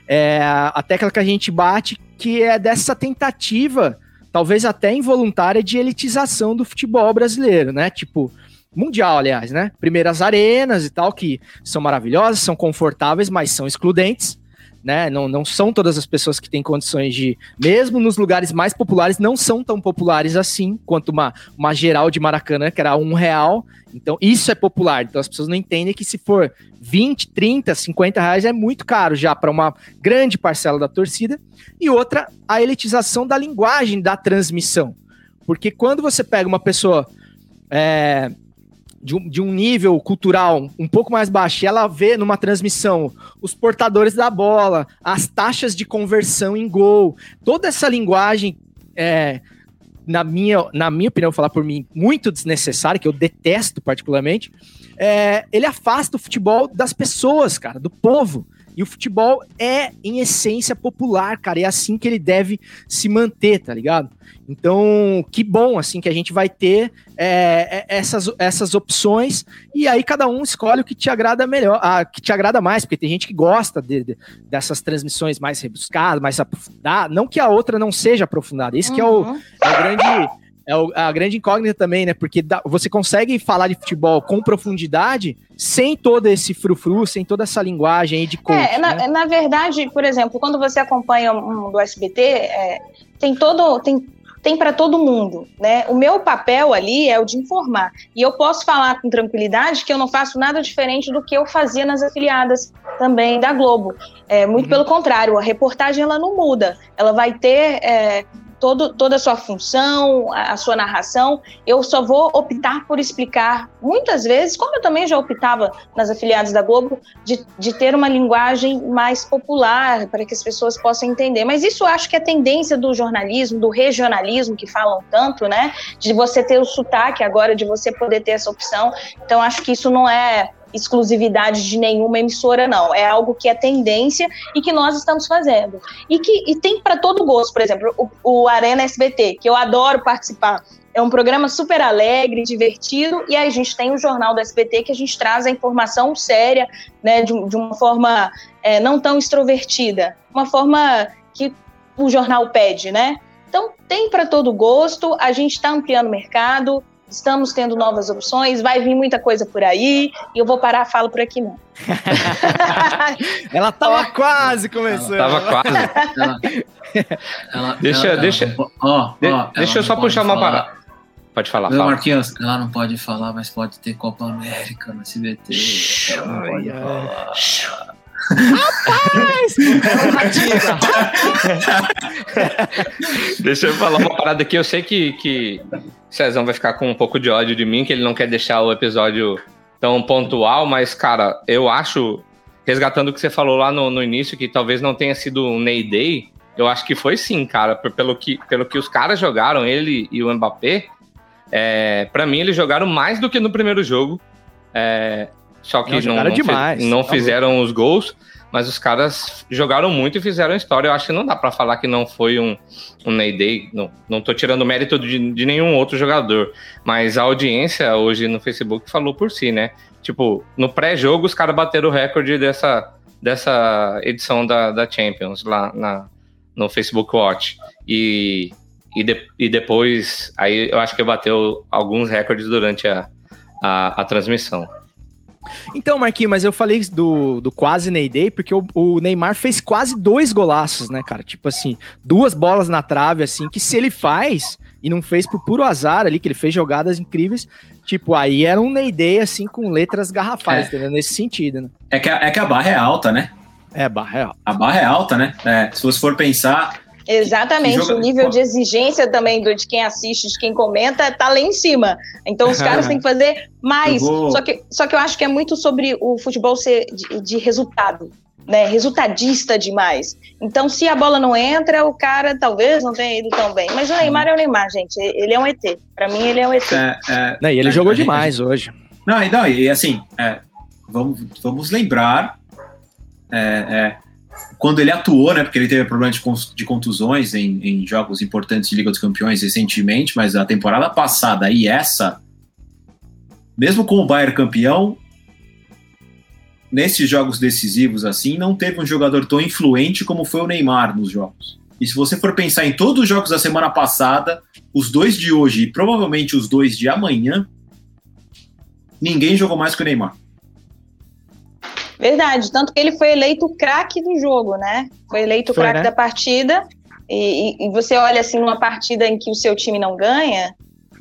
É a tecla que a gente bate que é dessa tentativa, talvez até involuntária, de elitização do futebol brasileiro, né? Tipo, mundial, aliás, né? Primeiras arenas e tal, que são maravilhosas, são confortáveis, mas são excludentes né? Não, não são todas as pessoas que têm condições de, mesmo nos lugares mais populares, não são tão populares assim quanto uma, uma geral de Maracanã, que era um real. Então, isso é popular. Então, as pessoas não entendem que se for 20, 30, 50 reais é muito caro já para uma grande parcela da torcida. E outra, a elitização da linguagem da transmissão. Porque quando você pega uma pessoa. É, de um, de um nível cultural um pouco mais baixo, e ela vê numa transmissão os portadores da bola, as taxas de conversão em gol, toda essa linguagem, é, na, minha, na minha opinião, falar por mim, muito desnecessária, que eu detesto particularmente, é, ele afasta o futebol das pessoas, cara, do povo. E o futebol é, em essência, popular, cara. É assim que ele deve se manter, tá ligado? Então, que bom, assim, que a gente vai ter é, é essas, essas opções e aí cada um escolhe o que te agrada melhor, a, que te agrada mais, porque tem gente que gosta de, de, dessas transmissões mais rebuscadas, mais aprofundadas. Não que a outra não seja aprofundada, isso uhum. que é o, é o grande é a grande incógnita também, né? Porque você consegue falar de futebol com profundidade sem todo esse frufru, sem toda essa linguagem aí de coach, É, na, né? na verdade, por exemplo, quando você acompanha um do SBT, é, tem todo, tem tem para todo mundo, né? O meu papel ali é o de informar. E eu posso falar com tranquilidade que eu não faço nada diferente do que eu fazia nas afiliadas também da Globo. É, muito uhum. pelo contrário, a reportagem ela não muda. Ela vai ter é, todo, toda a sua função, a, a, sua narração. Eu só vou optar por explicar, muitas vezes, como eu também já optava nas afiliadas da Globo, de, de ter uma linguagem mais popular, para que as pessoas possam entender. Mas isso acho que é tendência do jornalismo, do regionalismo, que falam tanto, né? De você ter o sotaque agora, de você poder ter essa opção. Então, acho que isso não é exclusividade de nenhuma emissora, não. É algo que é tendência e que nós estamos fazendo. E que e tem para todo gosto, por exemplo, o, o Arena SBT, que eu adoro participar. É um programa super alegre, divertido, e aí a gente tem o Jornal do SBT que a gente traz a informação séria, né, de, de uma forma é, não tão extrovertida, uma forma que o jornal pede, né? Então tem para todo gosto, a gente está ampliando o mercado, Estamos tendo novas opções, vai vir muita coisa por aí, e eu vou parar a fala por aqui não. ela tava quase começando. Ela tava quase. ela, ela, deixa, ela, deixa, ó, de, ó, deixa eu só puxar falar. uma parada. Pode falar, fala. Marquinhos, ela não pode falar, mas pode ter Copa América no SBT. Ela não pode falar. Rapaz! Deixa eu falar uma parada aqui. Eu sei que, que Cezão vai ficar com um pouco de ódio de mim, que ele não quer deixar o episódio tão pontual, mas, cara, eu acho, resgatando o que você falou lá no, no início, que talvez não tenha sido um Ney Day, eu acho que foi sim, cara, pelo que, pelo que os caras jogaram, ele e o Mbappé. É, para mim, eles jogaram mais do que no primeiro jogo. É, só que não, não, não, demais, não fizeram os gols, mas os caras jogaram muito e fizeram história. Eu acho que não dá para falar que não foi um, um Ney Day. Não, não tô tirando mérito de, de nenhum outro jogador. Mas a audiência hoje no Facebook falou por si, né? Tipo, no pré-jogo os caras bateram o recorde dessa, dessa edição da, da Champions lá na, no Facebook Watch. E, e, de, e depois, aí eu acho que bateu alguns recordes durante a, a, a transmissão. Então, Marquinhos, mas eu falei do, do quase Ney Day porque o, o, Neymar fez quase dois golaços, né, cara? Tipo assim, duas bolas na trave, assim, que se ele faz e não fez por puro azar ali, que ele fez jogadas incríveis, tipo, aí era um Ney Day, assim, com letras garrafais, é. entendeu? Nesse sentido, né? É que, a, é que a barra é alta, né? É, a barra é alta. A barra é alta, né? É, se você for pensar, Exatamente, joga... o nível de exigência também do, de quem assiste, de quem comenta, tá lá em cima. Então os caras têm que fazer mais. Vou... Só, que, só que eu acho que é muito sobre o futebol ser de, de resultado. Né, resultadista demais. Então, se a bola não entra, o cara talvez não tenha ido tão bem. Mas o Neymar é o Neymar, gente. Ele é um ET. Para mim, ele é um ET. É, é, não, e ele é, jogou demais gente... hoje. Não, não, e assim, é, vamos, vamos lembrar é, é, quando ele atuou, né, porque ele teve problema de, contusões em, em, jogos importantes de Liga dos Campeões recentemente, mas a temporada passada e essa, mesmo com o Bayern campeão, nesses jogos decisivos assim, não teve um jogador tão influente como foi o Neymar nos jogos. E se você for pensar em todos os jogos da semana passada, os dois de hoje e provavelmente os dois de amanhã, ninguém jogou mais que o Neymar. Verdade, tanto que ele foi eleito o craque do jogo, né? Foi eleito o craque né? da partida. E, e, você olha assim numa partida em que o seu time não ganha,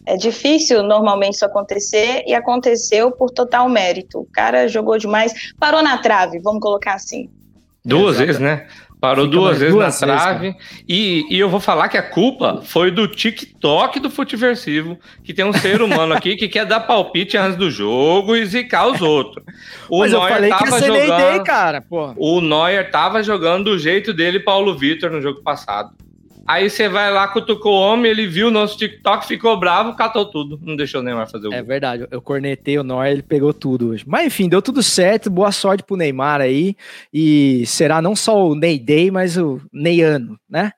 é difícil normalmente isso acontecer e aconteceu por total mérito. O cara jogou demais, parou na trave, vamos colocar assim. Duas Exato. vezes, né? Parou Fica duas vezes duas na vezes, trave. e, e eu vou falar que a culpa foi do TikTok do Futiversivo, que tem um ser humano aqui que quer dar palpite antes do jogo e zicar os outros. O Mas eu Neuer falei que ia tava ser jogando. Day, cara, pô. O Neuer tava jogando do jeito dele, Paulo Vitor, no jogo passado. Aí você vai lá, cutucou o homem, ele viu o nosso TikTok, ficou bravo, catou tudo. Não deixou o Neymar fazer o É gol. verdade, eu cornetei o Neuer, ele pegou tudo hoje. Mas enfim, deu tudo certo, boa sorte pro Neymar aí. E será não só o Ney Day, mas o Neyano, né?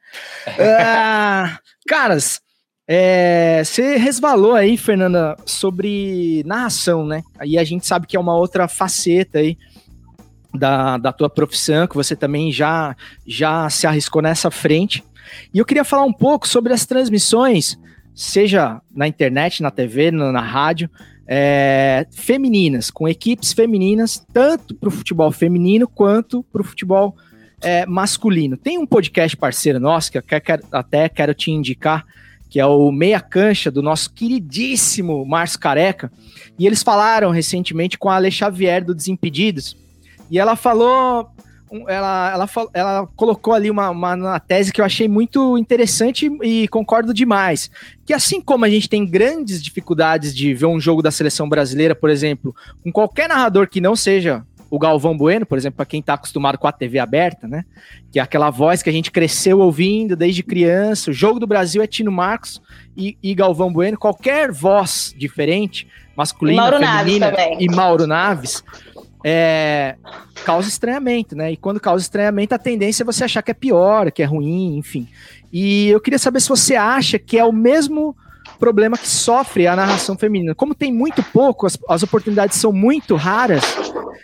Ah, caras, é, você resvalou aí, Fernanda, sobre narração, né? Aí a gente sabe que é uma outra faceta aí da, da tua profissão, que você também já, já se arriscou nessa frente. E eu queria falar um pouco sobre as transmissões, seja na internet, na TV, na, na rádio, é, femininas, com equipes femininas, tanto para o futebol feminino quanto para o futebol é, masculino. Tem um podcast parceiro nosso, que eu até quero te indicar, que é o Meia Cancha, do nosso queridíssimo Márcio Careca, e eles falaram recentemente com a Ale Xavier do Desimpedidos, e ela falou, ela, ela, ela colocou ali uma, uma, uma tese que eu achei muito interessante e concordo demais, que assim como a gente tem grandes dificuldades de ver um jogo da seleção brasileira, por exemplo, com qualquer narrador que não seja o Galvão Bueno, por exemplo, para quem está acostumado com a TV aberta, né? Que é aquela voz que a gente cresceu ouvindo desde criança. O jogo do Brasil é Tino Marcos e, e Galvão Bueno. Qualquer voz diferente, masculina, Mauro Naves feminina também. e Mauro Naves, é, causa estranhamento, né? E quando causa estranhamento, a tendência é você achar que é pior, que é ruim, enfim. E eu queria saber se você acha que é o mesmo problema que sofre a narração feminina. Como tem muito pouco, as, as oportunidades são muito raras.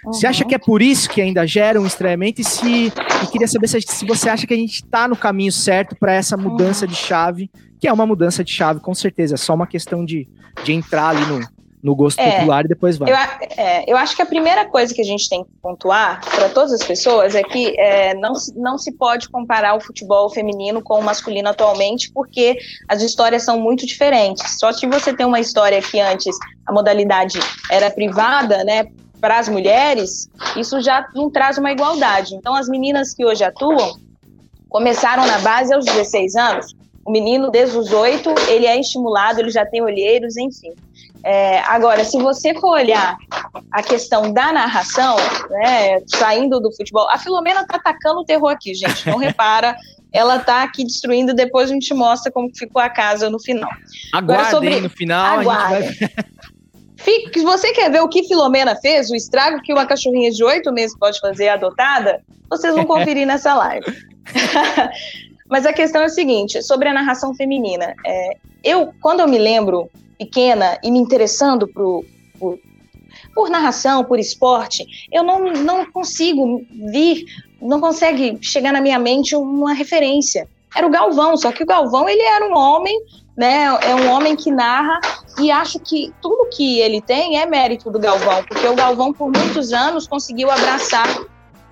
Você acha que é por isso que ainda gera um estranhamento? E se e queria saber se, se você acha que a gente está no caminho certo para essa mudança de chave, que é uma mudança de chave, com certeza. É só uma questão de, de entrar ali no, no gosto É, popular e depois vai. Eu, é, eu acho que a primeira coisa que a gente tem que pontuar para todas as pessoas é que é, não, se, não se pode comparar o futebol feminino com o masculino atualmente, porque as histórias são muito diferentes. Só que você tem uma história que antes a modalidade era privada, né? Para as mulheres, isso já não traz uma igualdade. Então, as meninas que hoje atuam começaram na base aos 16 anos. O menino, desde os 8, ele é estimulado, ele já tem olheiros, enfim. É, agora, se você for olhar a questão da narração, né, saindo do futebol, a Filomena tá atacando o terror aqui, gente, não repara, ela tá aqui destruindo, depois a gente mostra como ficou a casa no final. Agora, sobre- no final, Aguardem. Fique- se você quer ver o que Filomena fez, o estrago que uma cachorrinha de oito meses pode fazer adotada, vocês vão conferir nessa live. Mas a questão é o seguinte, sobre a narração feminina. É, eu, quando eu me lembro pequena e me interessando pro, por, por narração, por esporte, eu não, não consigo vir, não consegue chegar na minha mente uma referência. Era o Galvão, só que o Galvão ele era um homem, né? É um homem que narra e acho que tudo que ele tem é mérito do Galvão, porque o Galvão por muitos anos conseguiu abraçar.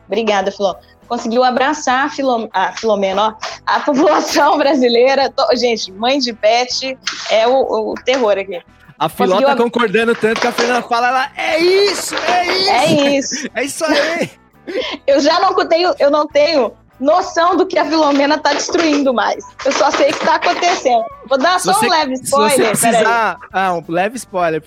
Obrigada, Filó. Conseguiu abraçar a, Filom... a Filomena, ó, a população brasileira. To- Gente, mãe de pet é o, o terror aqui. A Filó Conseguiu tá concordando tanto que a Fernanda fala, ela, é isso, é isso, É isso. é isso aí. Eu já não tenho, eu não tenho noção do que a Filomena tá destruindo mais. Eu só sei o que tá acontecendo. Vou dar Se só você- um leve Se você spoiler. precisar... Ah, um leve spoiler.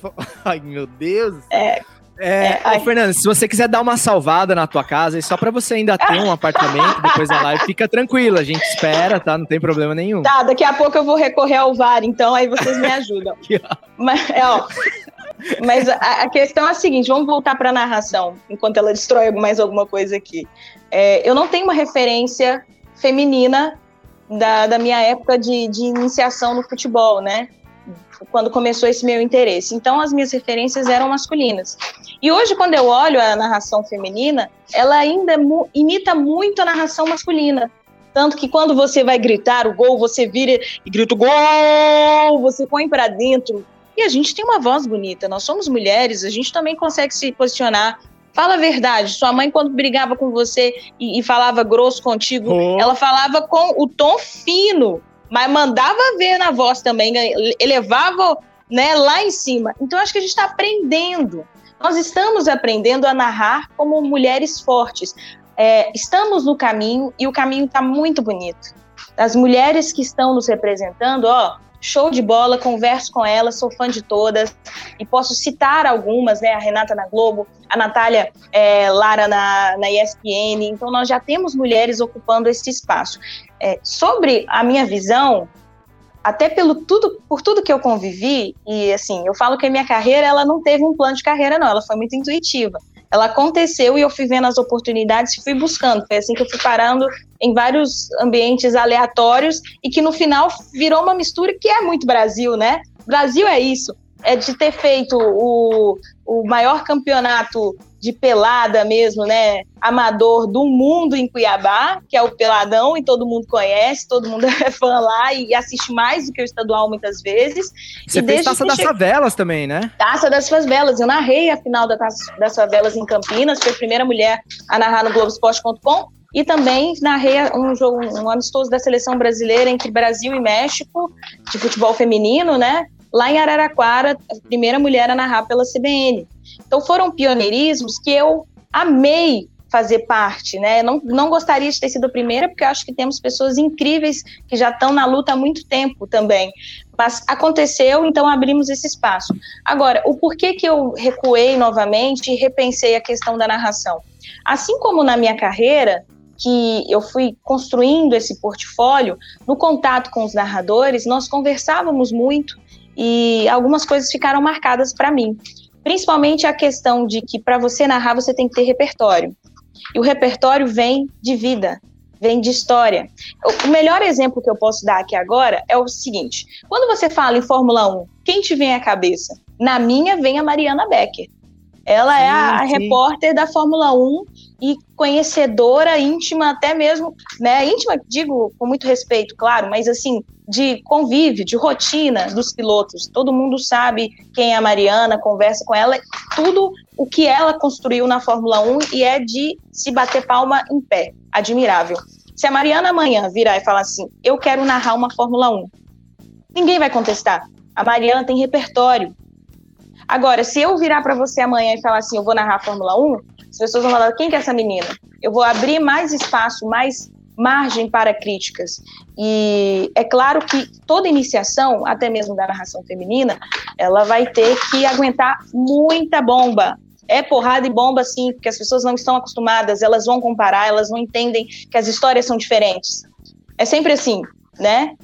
Ai, meu Deus. É, É, É. Fernanda, se você quiser dar uma salvada na tua casa, e só pra você ainda ter um apartamento depois da live, fica tranquilo, a gente espera, tá? Não tem problema nenhum. Tá, daqui a pouco eu vou recorrer ao VAR, então aí vocês me ajudam. Mas, é, ó, mas a, a questão é a seguinte: vamos voltar para a narração, enquanto ela destrói mais alguma coisa aqui. É, eu não tenho uma referência feminina da, da minha época de, de iniciação no futebol, né? Quando começou esse meu interesse. Então, as minhas referências eram masculinas. E hoje, quando eu olho a narração feminina, ela ainda mu- imita muito a narração masculina. Tanto que quando você vai gritar o gol, você vira e grita o gol, você põe para dentro. E a gente tem uma voz bonita, nós somos mulheres, a gente também consegue se posicionar. Fala a verdade, sua mãe, quando brigava com você e, e falava grosso contigo, Oh. ela falava com o tom fino, mas mandava ver na voz também, elevava né, lá em cima. Então, acho que a gente está aprendendo. Nós estamos aprendendo a narrar como mulheres fortes. é, estamos no caminho e o caminho está muito bonito. As mulheres que estão nos representando, ó, show de bola, converso com elas, sou fã de todas e posso citar algumas, né? A Renata na Globo, a Natália é, Lara na, na ESPN. Então, nós já temos mulheres ocupando esse espaço. É, sobre a minha visão, até pelo tudo, por tudo que eu convivi, e assim, eu falo que a minha carreira ela não teve um plano de carreira, não, ela foi muito intuitiva. Ela aconteceu e eu fui vendo as oportunidades e fui buscando. Foi assim que eu fui parando em vários ambientes aleatórios e que no final virou uma mistura que é muito Brasil, né? Brasil é isso, é de ter feito o, o maior campeonato de pelada mesmo, né, amador do mundo em Cuiabá, que é o Peladão, e todo mundo conhece, todo mundo é fã lá e assiste mais do que o estadual muitas vezes. Você e fez Taça das che... Favelas também, né? Taça das Favelas, eu narrei a final da Taça das Favelas em Campinas, fui a primeira mulher a narrar no Globoesporte.com, e também narrei um jogo, um amistoso da seleção brasileira entre Brasil e México, de futebol feminino, né, lá em Araraquara, a primeira mulher a narrar pela CBN. Então foram pioneirismos que eu amei fazer parte, né? Não, não gostaria de ter sido a primeira, porque eu acho que temos pessoas incríveis que já estão na luta há muito tempo também. Mas aconteceu, então abrimos esse espaço. Agora, o porquê que eu recuei novamente e repensei a questão da narração? Assim como na minha carreira, que eu fui construindo esse portfólio, no contato com os narradores, nós conversávamos muito e algumas coisas ficaram marcadas para mim. Principalmente a questão de que para você narrar você tem que ter repertório. E o repertório vem de vida, vem de história. O melhor exemplo que eu posso dar aqui agora é o seguinte: quando você fala em Fórmula 1, quem te vem à cabeça? Na minha vem a Mariana Becker. Ela sim, é a, a repórter da Fórmula 1 e conhecedora íntima, até mesmo, né? Íntima, digo com muito respeito, claro, mas assim, de convívio, de rotina dos pilotos. Todo mundo sabe quem é a Mariana, conversa com ela, tudo o que ela construiu na Fórmula 1 e é de se bater palma em pé. Admirável. Se a Mariana amanhã virar e falar assim: Eu quero narrar uma Fórmula 1, ninguém vai contestar. A Mariana tem repertório. Agora, se eu virar para você amanhã e falar assim: Eu vou narrar a Fórmula 1, as pessoas vão falar: Quem que é essa menina? Eu vou abrir mais espaço, mais margem para críticas. E é claro que toda iniciação, até mesmo da narração feminina, ela vai ter que aguentar muita bomba. É porrada e bomba, sim, porque as pessoas não estão acostumadas, elas vão comparar, elas não entendem que as histórias são diferentes. É sempre assim, né?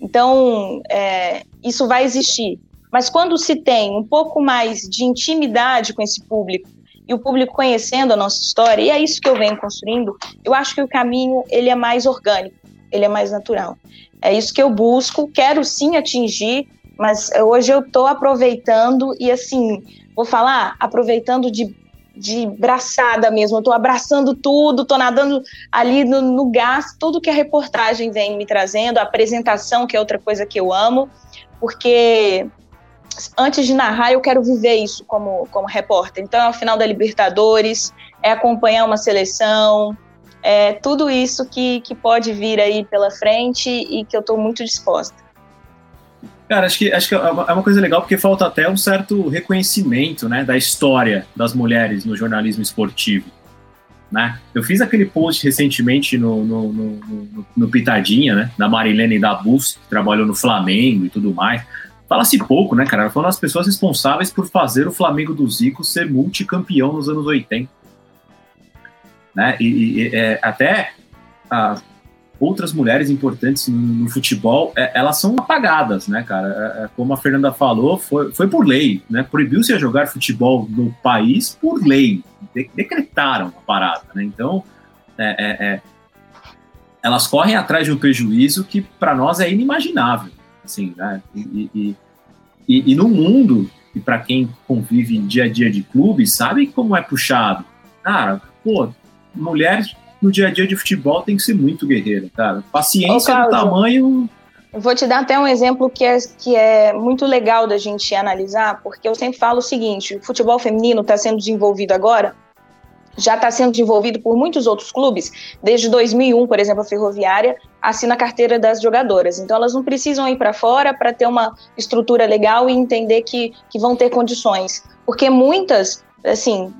Então, é, isso vai existir. Mas quando se tem um pouco mais de intimidade com esse público, e o público conhecendo a nossa história, e é isso que eu venho construindo, eu acho que o caminho ele é mais orgânico, ele é mais natural. É isso que eu busco, quero sim atingir, mas hoje eu estou aproveitando e assim, vou falar, aproveitando de, de braçada mesmo, estou abraçando tudo, estou nadando ali no, no gás, tudo que a reportagem vem me trazendo, a apresentação, que é outra coisa que eu amo, porque antes de narrar, eu quero viver isso como, como repórter. Então, é o final da Libertadores, é acompanhar uma seleção, é tudo isso que, que pode vir aí pela frente e que eu estou muito disposta. Cara, acho que, acho que é uma é coisa legal porque falta até um certo reconhecimento né, da história das mulheres no jornalismo esportivo. Né? Eu fiz aquele post recentemente no, no, no, no, Pitadinha, né, da Marilene da Bus, que trabalhou no Flamengo e tudo mais Fala-se pouco, né, cara? Foram as pessoas responsáveis por fazer o Flamengo do Zico ser multicampeão nos anos 80. Né? E, e é, até outras mulheres importantes no, no futebol, é, elas são apagadas, né, cara? É, é como a Fernanda falou, foi, foi por lei, né? Proibiu-se a jogar futebol no país por lei. De, decretaram a parada, né? Então, é, elas correm atrás de um prejuízo que para nós é inimaginável assim, né? E, e, e, e no mundo, e para quem convive dia a dia de clube, sabe como é puxado. Cara, pô, mulher no dia a dia de futebol tem que ser muito guerreira, cara. Paciência Ô, do tamanho. Eu vou te dar até um exemplo que é, que é muito legal da gente analisar, porque eu sempre falo o seguinte: o futebol feminino está sendo desenvolvido agora já está sendo desenvolvido por muitos outros clubes. Desde 2001, por exemplo, a Ferroviária assina a carteira das jogadoras. Então, elas não precisam ir para fora para ter uma estrutura legal e entender que, que vão ter condições. Porque muitas, assim,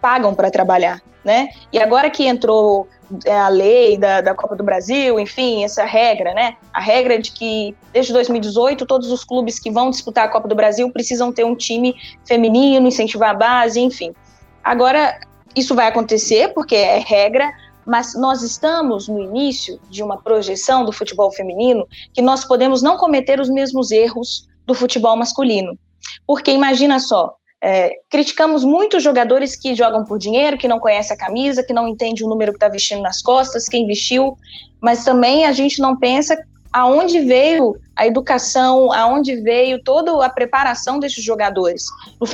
pagam para trabalhar. né? E agora que entrou é, a lei da, da Copa do Brasil, enfim, essa regra, né? A regra de que desde 2018 todos os clubes que vão disputar a Copa do Brasil precisam ter um time feminino, incentivar a base, enfim. Agora isso vai acontecer porque é regra, mas nós estamos no início de uma projeção do futebol feminino que nós podemos não cometer os mesmos erros do futebol masculino. Porque imagina só, é, criticamos muitos jogadores que jogam por dinheiro, que não conhecem a camisa, que não entende o número que está vestindo nas costas, quem vestiu, mas também a gente não pensa aonde veio a educação, aonde veio toda a preparação desses jogadores. No,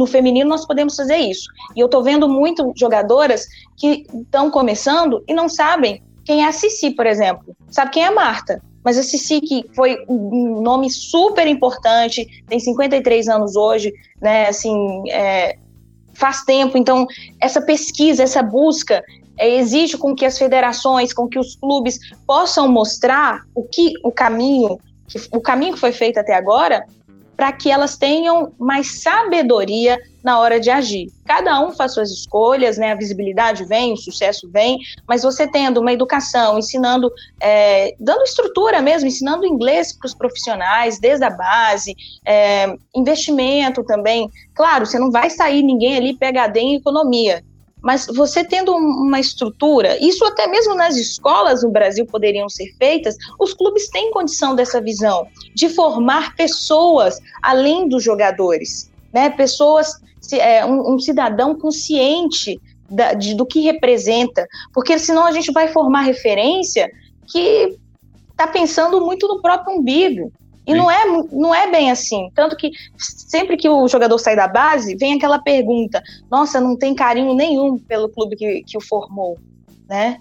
no feminino nós podemos fazer isso. E eu estou vendo muito jogadoras que estão começando e não sabem quem é a Cici, por exemplo. Sabe quem é a Marta? Mas a Cici, que foi um nome super importante, tem 53 anos hoje, né? Assim, é, faz tempo. Então, essa pesquisa, essa busca, é, exige com que as federações, com que os clubes possam mostrar o que o caminho, que, o caminho que foi feito até agora, para que elas tenham mais sabedoria na hora de agir. Cada um faz suas escolhas, né? A visibilidade vem, o sucesso vem, mas você tendo uma educação, ensinando, é, dando estrutura mesmo, ensinando inglês para os profissionais desde a base, é, investimento também. Claro, você não vai sair ninguém ali PhD em economia, mas você tendo uma estrutura, isso até mesmo nas escolas no Brasil poderiam ser feitas, os clubes têm condição dessa visão, de formar pessoas além dos jogadores, né? Pessoas, é, um, um cidadão consciente da, de, do que representa, porque senão a gente vai formar referência que está pensando muito no próprio umbigo. E não é, não é bem assim. Tanto que sempre que o jogador sai da base, vem aquela pergunta: nossa, não tem carinho nenhum pelo clube que, que o formou, né?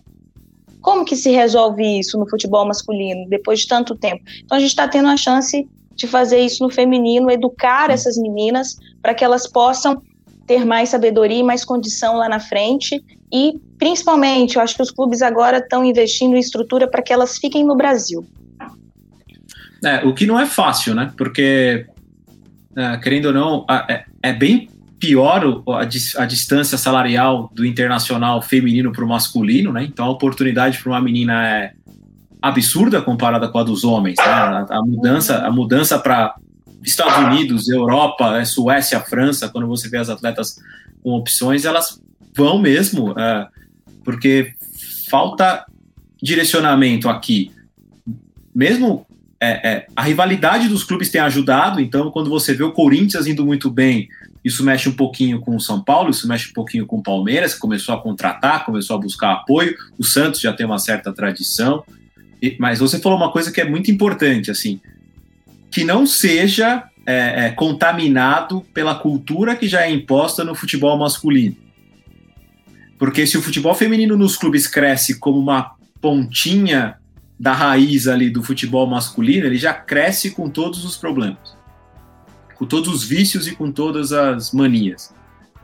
Como que se resolve isso no futebol masculino depois de tanto tempo? Então a gente está tendo a chance de fazer isso no feminino, educar essas meninas para que elas possam ter mais sabedoria e mais condição lá na frente. E, principalmente, eu acho que os clubes agora estão investindo em estrutura para que elas fiquem no Brasil. É, o que não é fácil, né? Porque, é, querendo ou não, é, é bem pior a, a, distância salarial do internacional feminino para o masculino, né? Então a oportunidade para uma menina é absurda comparada com a dos homens, né? A, a mudança, a mudança para Estados Unidos, Europa, é, Suécia, França, quando você vê as atletas com opções, elas vão mesmo, é, porque falta direcionamento aqui. Mesmo é, é, a rivalidade dos clubes tem ajudado, então quando você vê o Corinthians indo muito bem, isso mexe um pouquinho com o São Paulo, isso mexe um pouquinho com o Palmeiras, que começou a contratar, começou a buscar apoio, o Santos já tem uma certa tradição, e, mas você falou uma coisa que é muito importante, assim, que não seja é, é, contaminado pela cultura que já é imposta no futebol masculino. Porque se o futebol feminino nos clubes cresce como uma pontinha da raiz ali do futebol masculino, ele já cresce com todos os problemas, com todos os vícios e com todas as manias.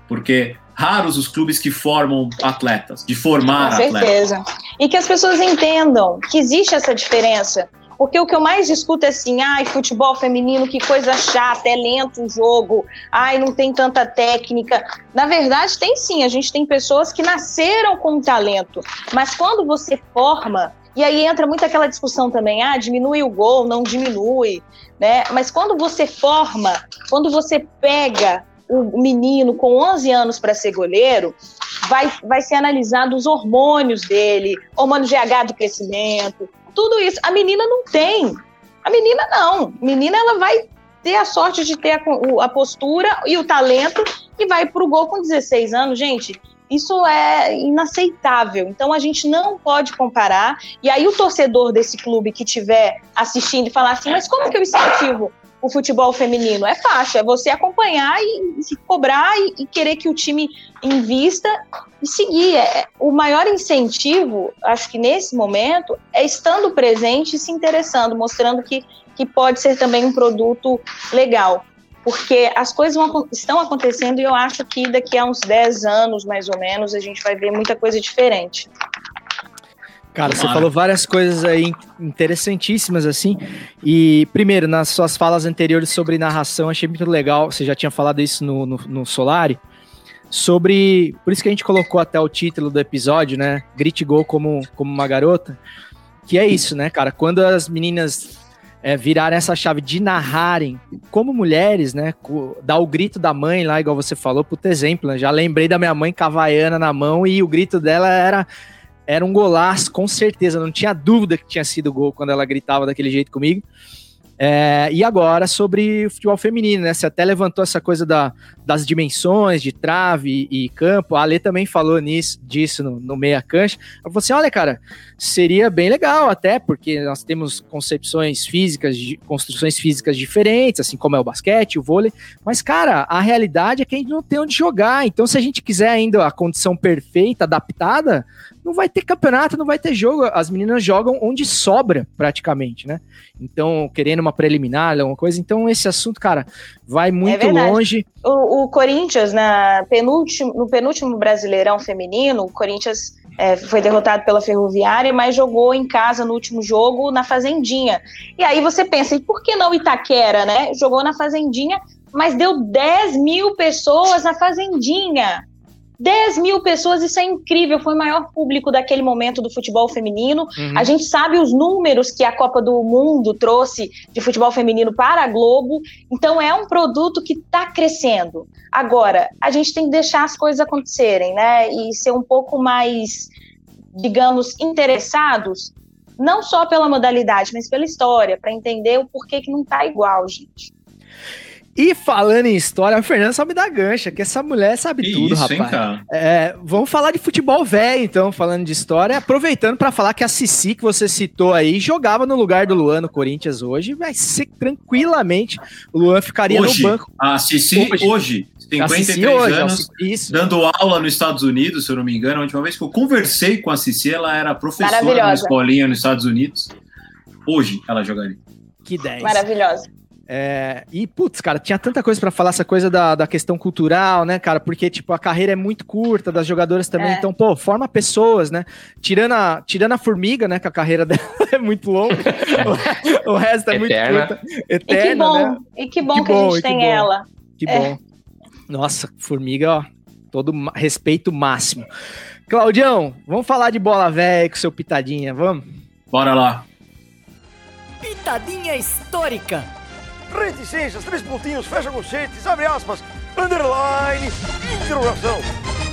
Porque raros os clubes que formam atletas, de formar atletas. Com certeza. Atletas. E que as pessoas entendam que existe essa diferença. Porque o que eu mais escuto é assim, ai, futebol feminino, que coisa chata, é lento o jogo, ai, não tem tanta técnica. Na verdade, tem sim, a gente tem pessoas que nasceram com talento, mas quando você forma, e aí entra muito aquela discussão também, ah, diminui o gol, não diminui, né? Mas quando você forma, quando você pega o menino com 11 anos para ser goleiro, vai, vai ser analisado os hormônios dele, hormônio GH do crescimento, tudo isso. A menina não tem. A menina não. A menina ela vai ter a sorte de ter a, a postura e o talento e vai para o gol com 16 anos, gente. Isso é inaceitável. Então a gente não pode comparar. E aí o torcedor desse clube que estiver assistindo e falar assim, mas como que eu incentivo o futebol feminino? É fácil, é você acompanhar e, se cobrar e, e, querer que o time invista e seguir. É, o maior incentivo, acho que nesse momento, é estando presente e se interessando, mostrando que, que pode ser também um produto legal porque as coisas vão, estão acontecendo e eu acho que daqui a uns 10 anos, mais ou menos, a gente vai ver muita coisa diferente. Cara, você falou várias coisas aí interessantíssimas, assim. E, primeiro, nas suas falas anteriores sobre narração, achei muito legal. Você já tinha falado isso no, no, no Solari. sobre. Por isso que a gente colocou até o título do episódio, né? Grite Gol como, como uma garota. Que é isso, né, cara? Quando as meninas é, virarem essa chave de narrarem como mulheres, né? Dar o grito da mãe lá, igual você falou, puto exemplo. Né? Já lembrei da minha mãe cavaiana na mão e o grito dela era. Era um golaço, com certeza. Não tinha dúvida que tinha sido gol quando ela gritava daquele jeito comigo. É, e agora sobre o futebol feminino, né? Você até levantou essa coisa da, das dimensões de trave e, campo. A Ale também falou nisso, disso no, no meia cancha. Ela falou assim: olha, cara, seria bem legal, até porque nós temos concepções físicas, de, construções físicas diferentes, assim como é o basquete, o vôlei. Mas, cara, a realidade é que a gente não tem onde jogar. Então, se a gente quiser ainda a condição perfeita, adaptada, não vai ter campeonato, não vai ter jogo. As meninas jogam onde sobra, praticamente, né? Então, querendo uma preliminar, alguma coisa. Então, esse assunto, cara, vai muito é longe. O, o, Corinthians, na penúltimo, no penúltimo Brasileirão Feminino, o Corinthians é, foi derrotado pela Ferroviária, mas jogou em casa no último jogo na Fazendinha. E aí você pensa, e por que não Itaquera, né? Jogou na Fazendinha, mas deu 10 mil pessoas na Fazendinha. 10 mil pessoas, isso é incrível, foi o maior público daquele momento do futebol feminino. Uhum. A gente sabe os números que a Copa do Mundo trouxe de futebol feminino para a Globo, então é um produto que está crescendo. Agora, a gente tem que deixar as coisas acontecerem, né? E ser um pouco mais, digamos, interessados, não só pela modalidade, mas pela história, para entender o porquê que não está igual, gente. E falando em história, a Fernanda sabe da gancha, que essa mulher sabe que tudo, isso, rapaz. Hein, é, vamos falar de futebol velho, então, falando de história, aproveitando para falar que a Cici, que você citou aí, jogava no lugar do Luan no Corinthians hoje, vai ser tranquilamente, o Luan ficaria hoje, no banco. A Cici hoje, hoje 53 hoje, anos, isso. dando aula nos Estados Unidos, se eu não me engano, a última vez que eu conversei com a Cici, ela era professora na escolinha nos Estados Unidos. Hoje ela jogaria. Que 10. Maravilhosa. É, e, putz, cara, tinha tanta coisa para falar, essa coisa da, da questão cultural, né, cara? Porque, tipo, a carreira é muito curta das jogadoras também, é. então, pô, forma pessoas, né? Tirando a, tirando a formiga, né, que a carreira dela é muito longa, o, o resto é Eterna. muito curta. Eterna, e que bom, né? e que bom que, que, bom, a gente tem bom, ela. Que é. bom. Nossa, formiga, ó, todo respeito máximo. Claudião, vamos falar de bola velha com seu pitadinha, vamos? Bora lá. Pitadinha histórica reticências, três pontinhos, fecha conchetes, abre aspas, underline, interrogação.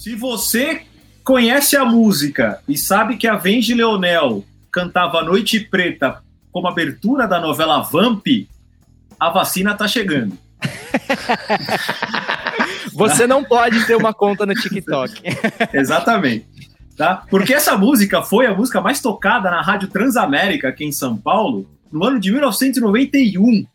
Se você conhece a música e sabe que a Venge Leonel cantava Noite Preta como abertura da novela Vamp, a vacina tá chegando. Você não pode ter uma conta no TikTok. Exatamente. Tá? Porque essa música foi a música mais tocada na Rádio Transamérica aqui em São Paulo no ano de 1991.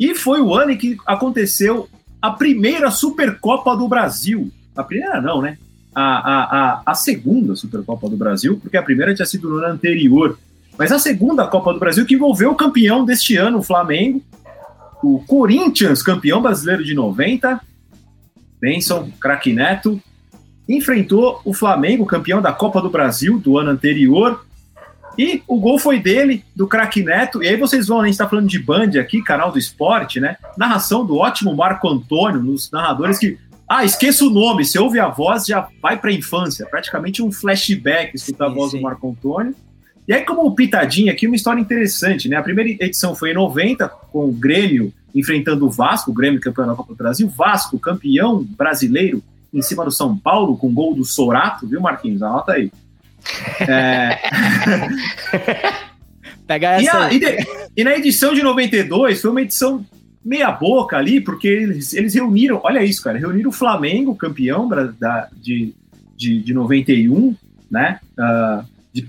E foi o ano em que aconteceu a primeira Supercopa do Brasil a primeira não, né? A, a, a, a segunda Supercopa do Brasil, porque a primeira tinha sido no ano anterior. Mas a segunda Copa do Brasil que envolveu o campeão deste ano, o Flamengo, o Corinthians, campeão brasileiro de 90, Benson, craque Neto, enfrentou o Flamengo, campeão da Copa do Brasil do ano anterior, e o gol foi dele, do craque Neto. E aí vocês vão, a gente está falando de Band aqui, canal do esporte, né? Narração do ótimo Marco Antônio, nos narradores que ah, esqueça o nome. Você ouve a voz, já vai para a infância. Praticamente um flashback escutar sim, a voz sim. do Marco Antônio. E aí, como pitadinha aqui, uma história interessante, né? A primeira edição foi em 90, com o Grêmio enfrentando o Vasco, o Grêmio campeão da Copa do Brasil. Vasco, campeão brasileiro, em cima do São Paulo, com gol do Sorato, viu, Marquinhos? Anota aí. É... Pega essa. E, a, e, de, e na edição de 92, foi uma edição meia boca ali, porque eles, eles reuniram, olha isso, cara, reuniram o Flamengo, campeão da, de, de, de 91, né? Uh, de,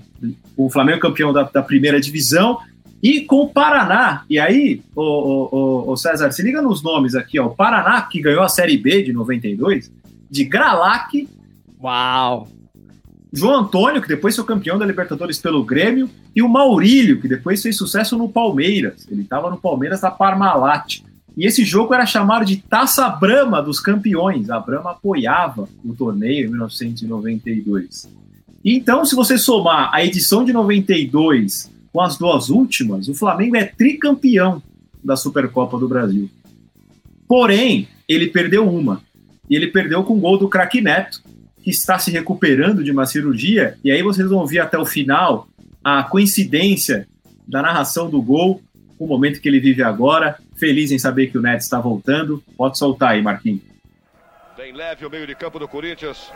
o Flamengo campeão da, da, primeira divisão, E com o Paraná, e aí, o, o, o, César, se liga nos nomes aqui, ó. O Paraná, que ganhou a Série B de 92, de Gralac. Uau! João Antônio, que depois foi campeão da Libertadores pelo Grêmio, e o Maurílio, que depois fez sucesso no Palmeiras. Ele estava no Palmeiras da Parmalat. E esse jogo era chamado de Taça Brama dos Campeões. A Brama apoiava o torneio em 1992. E então, se você somar a edição de 92 com as duas últimas, o Flamengo é tricampeão da Supercopa do Brasil. Porém, ele perdeu uma. E ele perdeu com o gol do craque Neto, que está se recuperando de uma cirurgia. E aí vocês vão ver até o final a coincidência da narração do gol, o momento que ele vive agora. Feliz em saber que o Neto está voltando. Pode soltar aí, Marquinhos. Bem leve o meio de campo do Corinthians.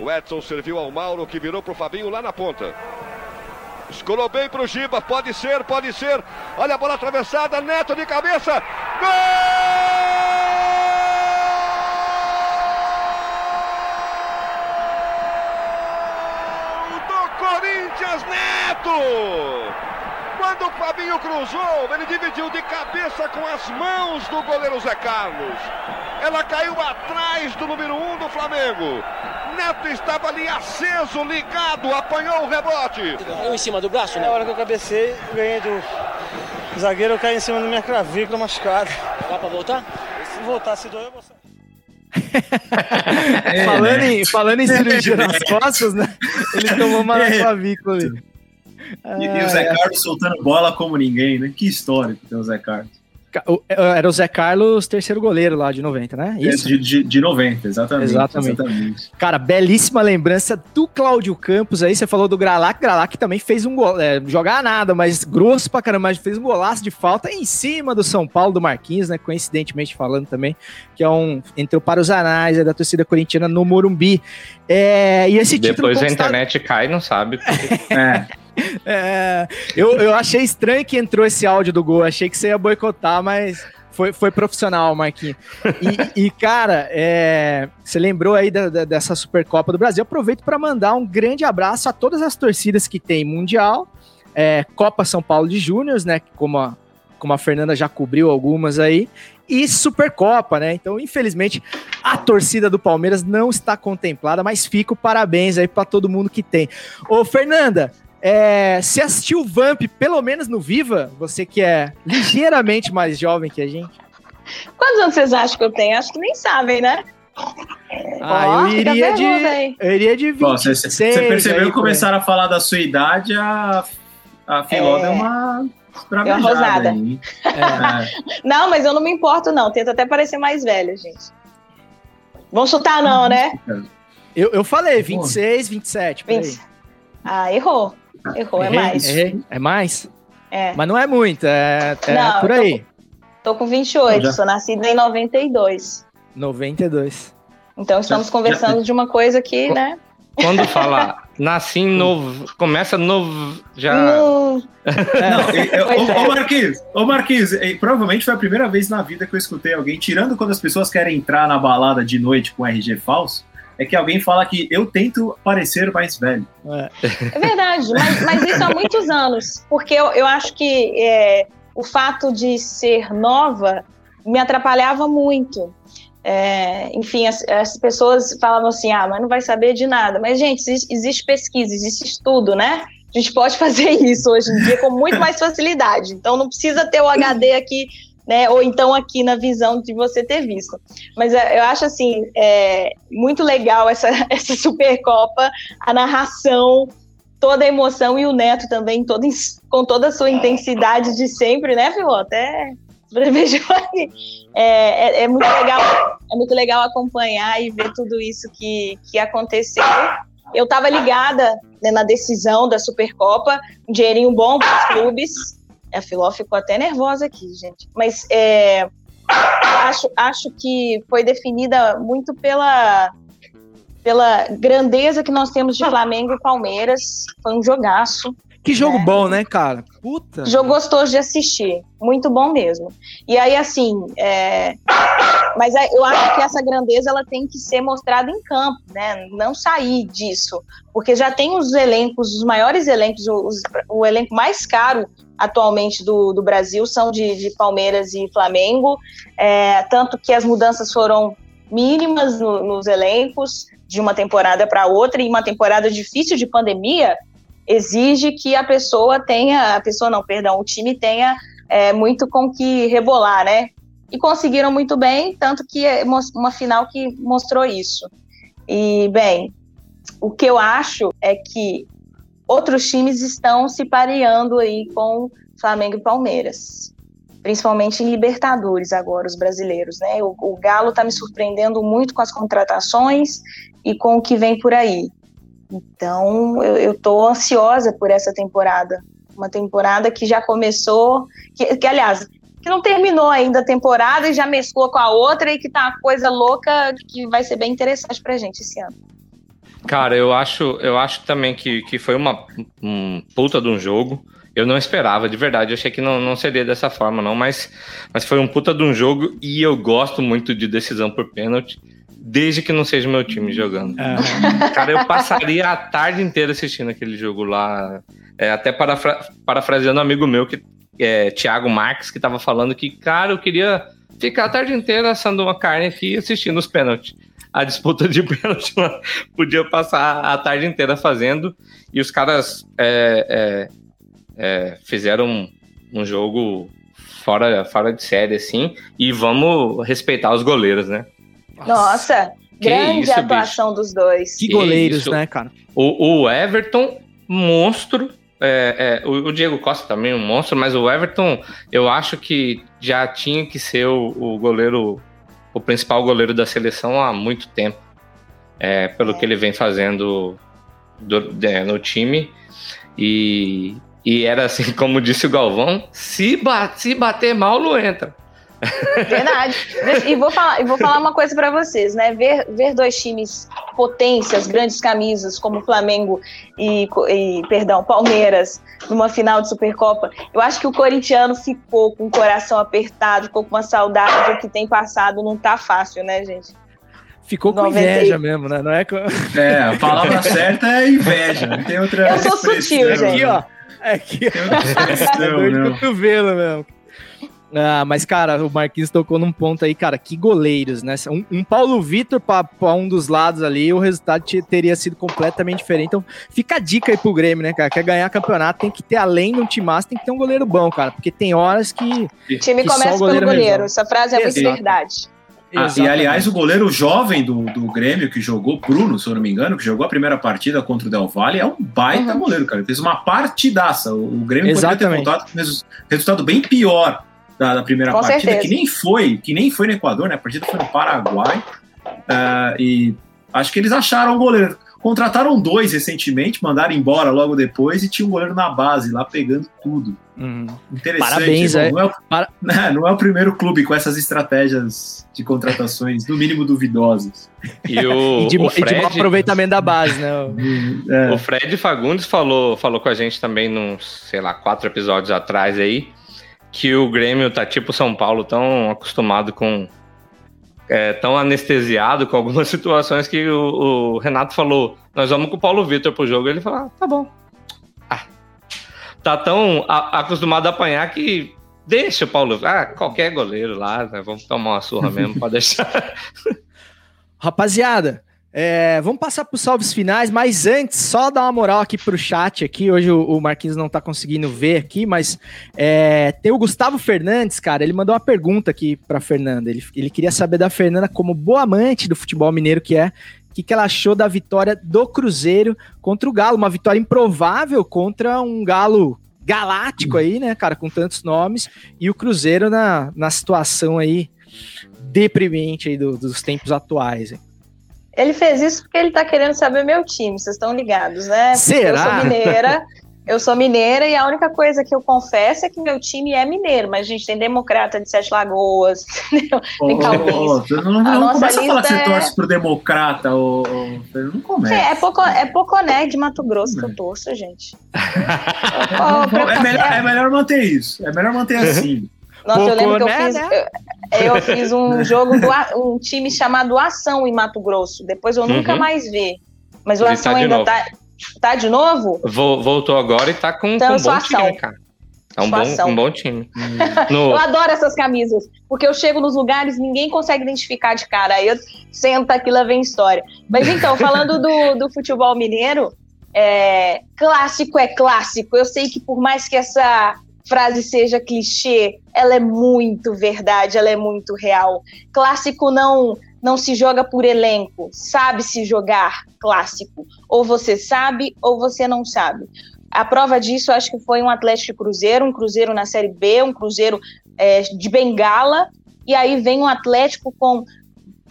O Edson serviu ao Mauro, que virou para o Fabinho lá na ponta. Escolou bem para o Giba, pode ser, pode ser. Olha a bola atravessada, Neto de cabeça. Gol! Do Corinthians, Neto! Quando o Fabinho cruzou, ele dividiu de cabeça com as mãos do goleiro Zé Carlos. Ela caiu atrás do número 1 um do Flamengo. Neto estava ali aceso, ligado, apanhou o rebote. Eu em cima do braço, né? Na hora que eu cabecei, ganhei do zagueiro, eu caí em cima da minha clavícula machucada. Dá pra voltar? Se voltar, se doer, eu vou sair. é, falando, né? em, falando em cirurgia nas costas, né? Ele tomou uma é. clavícula ali. E, e, o Zé Carlos soltando bola como ninguém, né? Que história que tem o Zé Carlos. Era o Zé Carlos, terceiro goleiro lá de 90, né? É, Isso? De, de, de 90, exatamente, exatamente. exatamente. Cara, belíssima lembrança do Cláudio Campos aí. Você falou do Gralac. Gralac também fez um gol, é, jogar nada, mas grosso pra caramba, mas fez um golaço de falta em cima do São Paulo, do Marquinhos, né? Coincidentemente falando também, que é um. entrou para os anais é da torcida corintiana no Morumbi. É, e esse Depois a internet cai não sabe. Porque... é. É, eu, eu achei estranho que entrou esse áudio do gol. Achei que você ia boicotar, mas foi, foi profissional, Marquinhos. E, e, cara, é, você lembrou aí da, da, dessa Supercopa do Brasil. Aproveito para mandar um grande abraço a todas as torcidas que tem Mundial, é, Copa São Paulo de Júniors, né? Como a, como a Fernanda já cobriu algumas aí, e Supercopa, né? Então, infelizmente, a torcida do Palmeiras não está contemplada, mas fica o parabéns aí para todo mundo que tem. Ô, Fernanda, é, se assistiu o Vamp, pelo menos no Viva, você que é ligeiramente mais jovem que a gente. Quantos anos vocês acham que eu tenho? Acho que nem sabem, né? Ah, oh, eu, iria de, eu iria de 26. Você percebeu que começaram a falar da sua idade, a, a Filó é... deu uma deu uma rosada. É. Não, mas eu não me importo, não. Tento até parecer mais velha, gente. Vamos chutar, não, né? Eu, eu falei 26, 27. 20. Ah, errou. Errou, é mais. É mais? É. Mas não é muito, é, é não, por aí. Tô, tô com 28, já... sou nascida em 92. 92. Então estamos já, conversando já... de uma coisa que, né? Quando fala nasci em novo, começa novo, já. No... É, não, eu, ô, ô, Marquinhos, ô Marquinhos, provavelmente foi a primeira vez na vida que eu escutei alguém, tirando quando as pessoas querem entrar na balada de noite com RG falso, é que alguém fala que eu tento parecer mais velho. É, é verdade, mas, mas, isso há muitos anos, porque eu, eu acho que é, o fato de ser nova me atrapalhava muito. É, enfim, as, as, pessoas falavam assim: ah, mas não vai saber de nada. Mas, gente, existe, existe pesquisa, existe estudo, né? A gente pode fazer isso hoje em dia com muito mais facilidade. Então, não precisa ter o HD aqui né? Ou então aqui na visão de você ter visto. Mas é, eu acho assim é, muito legal essa, essa Supercopa, a narração, toda a emoção e o Neto também, todo, com toda a sua intensidade de sempre, né, Filó? Até é, é, é, muito legal, é muito legal acompanhar e ver tudo isso que, que aconteceu. Eu estava ligada né, na decisão da Supercopa, um dinheirinho bom para os clubes, a Filó ficou até nervosa aqui, gente. Mas é, acho, acho que foi definida muito pela, pela grandeza que nós temos de Flamengo e Palmeiras. Foi um jogaço. Que jogo bom, né, cara? Puta. Jogo gostoso de assistir. Muito bom mesmo. E aí, assim, é... mas é, eu acho que essa grandeza ela tem que ser mostrada em campo, né? Não sair disso. Porque já tem os elencos, os maiores elencos, os, o elenco mais caro atualmente do, do Brasil são de, de Palmeiras e Flamengo. É, tanto que as mudanças foram mínimas no, nos elencos de uma temporada para outra, e uma temporada difícil de pandemia exige que a pessoa tenha, a pessoa não, perdão, o time tenha é, muito com que rebolar, né? E conseguiram muito bem, tanto que é uma final que mostrou isso. E, bem, o que eu acho é que outros times estão se pareando aí com Flamengo e Palmeiras principalmente em Libertadores agora, os brasileiros, né? O, o Galo está me surpreendendo muito com as contratações e com o que vem por aí. Então, eu estou ansiosa por essa temporada. Uma temporada que já começou, que, que, aliás, que não terminou ainda a temporada e já mesclou com a outra e que tá uma coisa louca que vai ser bem interessante pra gente esse ano. Cara, eu acho, eu acho também que, que foi uma um puta de um jogo. Eu não esperava, de verdade. Eu achei que não, não seria dessa forma, não. Mas, mas foi um puta de um jogo e eu gosto muito de decisão por pênalti, desde que não seja meu time jogando. É. Cara, eu passaria a tarde inteira assistindo aquele jogo lá. É, até parafra parafraseando um amigo meu, que é Thiago Marques, que tava falando que, cara, eu queria ficar a tarde inteira assando uma carne aqui assistindo os pênaltis. A disputa de pênalti podia passar a tarde inteira fazendo. E os caras é, é é, fizeram um, um, jogo fora, fora de série, assim, e vamos respeitar os goleiros, né? Nossa, grande isso, atuação bicho. dos dois. Que goleiros, que né, cara? O, o Everton, monstro. É, é, o, o, Diego Costa também, um monstro, mas o Everton, eu acho que já tinha que ser o, o goleiro, o principal goleiro da seleção há muito tempo. É, pelo que ele vem fazendo do, é, no time. E, e era assim, como disse o Galvão: se, ba se bater mal, não entra. Verdade. E vou falar, vou falar uma coisa para vocês, né? Ver, ver dois times potências, grandes camisas, como Flamengo e, e, perdão, Palmeiras, numa final de Supercopa, eu acho que o corintiano ficou com o coração apertado, ficou com uma saudade do que tem passado, não tá fácil, né, gente? Ficou com 90... inveja mesmo, né? Não é, com... é, a palavra certa é inveja, não tem outra Eu sou sutil, gente. Aqui, ó. É que é dor de cotovelo mesmo. Ah, mas, cara, o Marquinhos tocou num ponto aí, cara, que goleiros, né? Um, um Paulo Vitor para um dos lados ali, o resultado teria sido completamente diferente. Então, fica a dica aí pro Grêmio, né, cara? Quer ganhar campeonato, tem que ter, além de um timaço, tem que ter um goleiro bom, cara. Porque tem horas que. O time que começa goleiro pelo goleiro. Essa frase é muito verdade. Ah, e aliás, o goleiro jovem do, do Grêmio que jogou, Bruno, se eu não me engano, que jogou a primeira partida contra o Del Valle, é um baita uhum. goleiro, cara. Ele fez uma partidaça. O, o Grêmio Exatamente. poderia ter voltado com resultado bem pior da, da primeira com partida, certeza. que nem foi, que nem foi no Equador, né? A partida foi no Paraguai. Uh, e acho que eles acharam o goleiro. Contrataram dois recentemente, mandaram embora logo depois e tinha um goleiro na base lá pegando tudo. Uhum. Interessante. Parabéns, é. Não, é o, Para... Né, não é o primeiro clube com essas estratégias de contratações, no mínimo duvidosas. E, o, e, de, o Fred, e de aproveitamento da base, né? é. O Fred Fagundes falou, falou com a gente também, nos, sei lá, quatro episódios atrás aí, que o Grêmio tá tipo São Paulo, tão acostumado com é, tão anestesiado com algumas situações que o, o, Renato falou: nós vamos com o Paulo Vitor pro jogo. Ele falou: ah, tá bom. Ah, tá tão a, acostumado a apanhar que deixa o Paulo. Ah, qualquer goleiro lá, né, vamos tomar uma surra mesmo, pode deixar. Rapaziada, é, vamos passar para os salves finais, mas antes, só dar uma moral aqui para o chat aqui. Hoje o, o Marquinhos não está conseguindo ver aqui, mas é, tem o Gustavo Fernandes, cara. Ele mandou uma pergunta aqui para Fernanda. Ele, ele queria saber da Fernanda, como boa amante do futebol mineiro que é, o que, que ela achou da vitória do Cruzeiro contra o Galo. Uma vitória improvável contra um Galo galáctico aí, né, cara, com tantos nomes. E o Cruzeiro na, na situação aí deprimente aí do, dos tempos atuais. Hein? Ele fez isso porque ele tá querendo saber meu time, vocês estão ligados, né? Será? eu sou mineira. Eu sou mineira e a única coisa que eu confesso é que meu time é mineiro, mas a gente tem democrata de Sete Lagoas, entendeu? tem calvinhos. não, não, não começa a falar que você é... torce pro democrata, ou, não começa. É, é, Poco, é Poconé de Mato Grosso que eu torço, gente. é, melhor, é melhor manter isso, é melhor manter assim. Nossa, eu lembro que eu fiz, né? eu, eu fiz um jogo do um time chamado Ação em Mato Grosso. Depois eu nunca uhum. mais vi. Mas o Ação tá ainda tá, tá de novo? Voltou agora e tá com, então, com um bom ação. time, cara. É um bom, um bom time. No... Eu adoro essas camisas, porque eu chego nos lugares ninguém consegue identificar de cara. Aí eu sento aqui, lá vem história. Mas então, falando do, do futebol mineiro, é, clássico é clássico. Eu sei que por mais que essa frase seja clichê, ela é muito verdade, ela é muito real. Clássico não não se joga por elenco, sabe se jogar clássico. Ou você sabe ou você não sabe. A prova disso, acho que foi um Atlético Cruzeiro, um Cruzeiro na Série B, um Cruzeiro é, de Bengala, e aí vem um Atlético com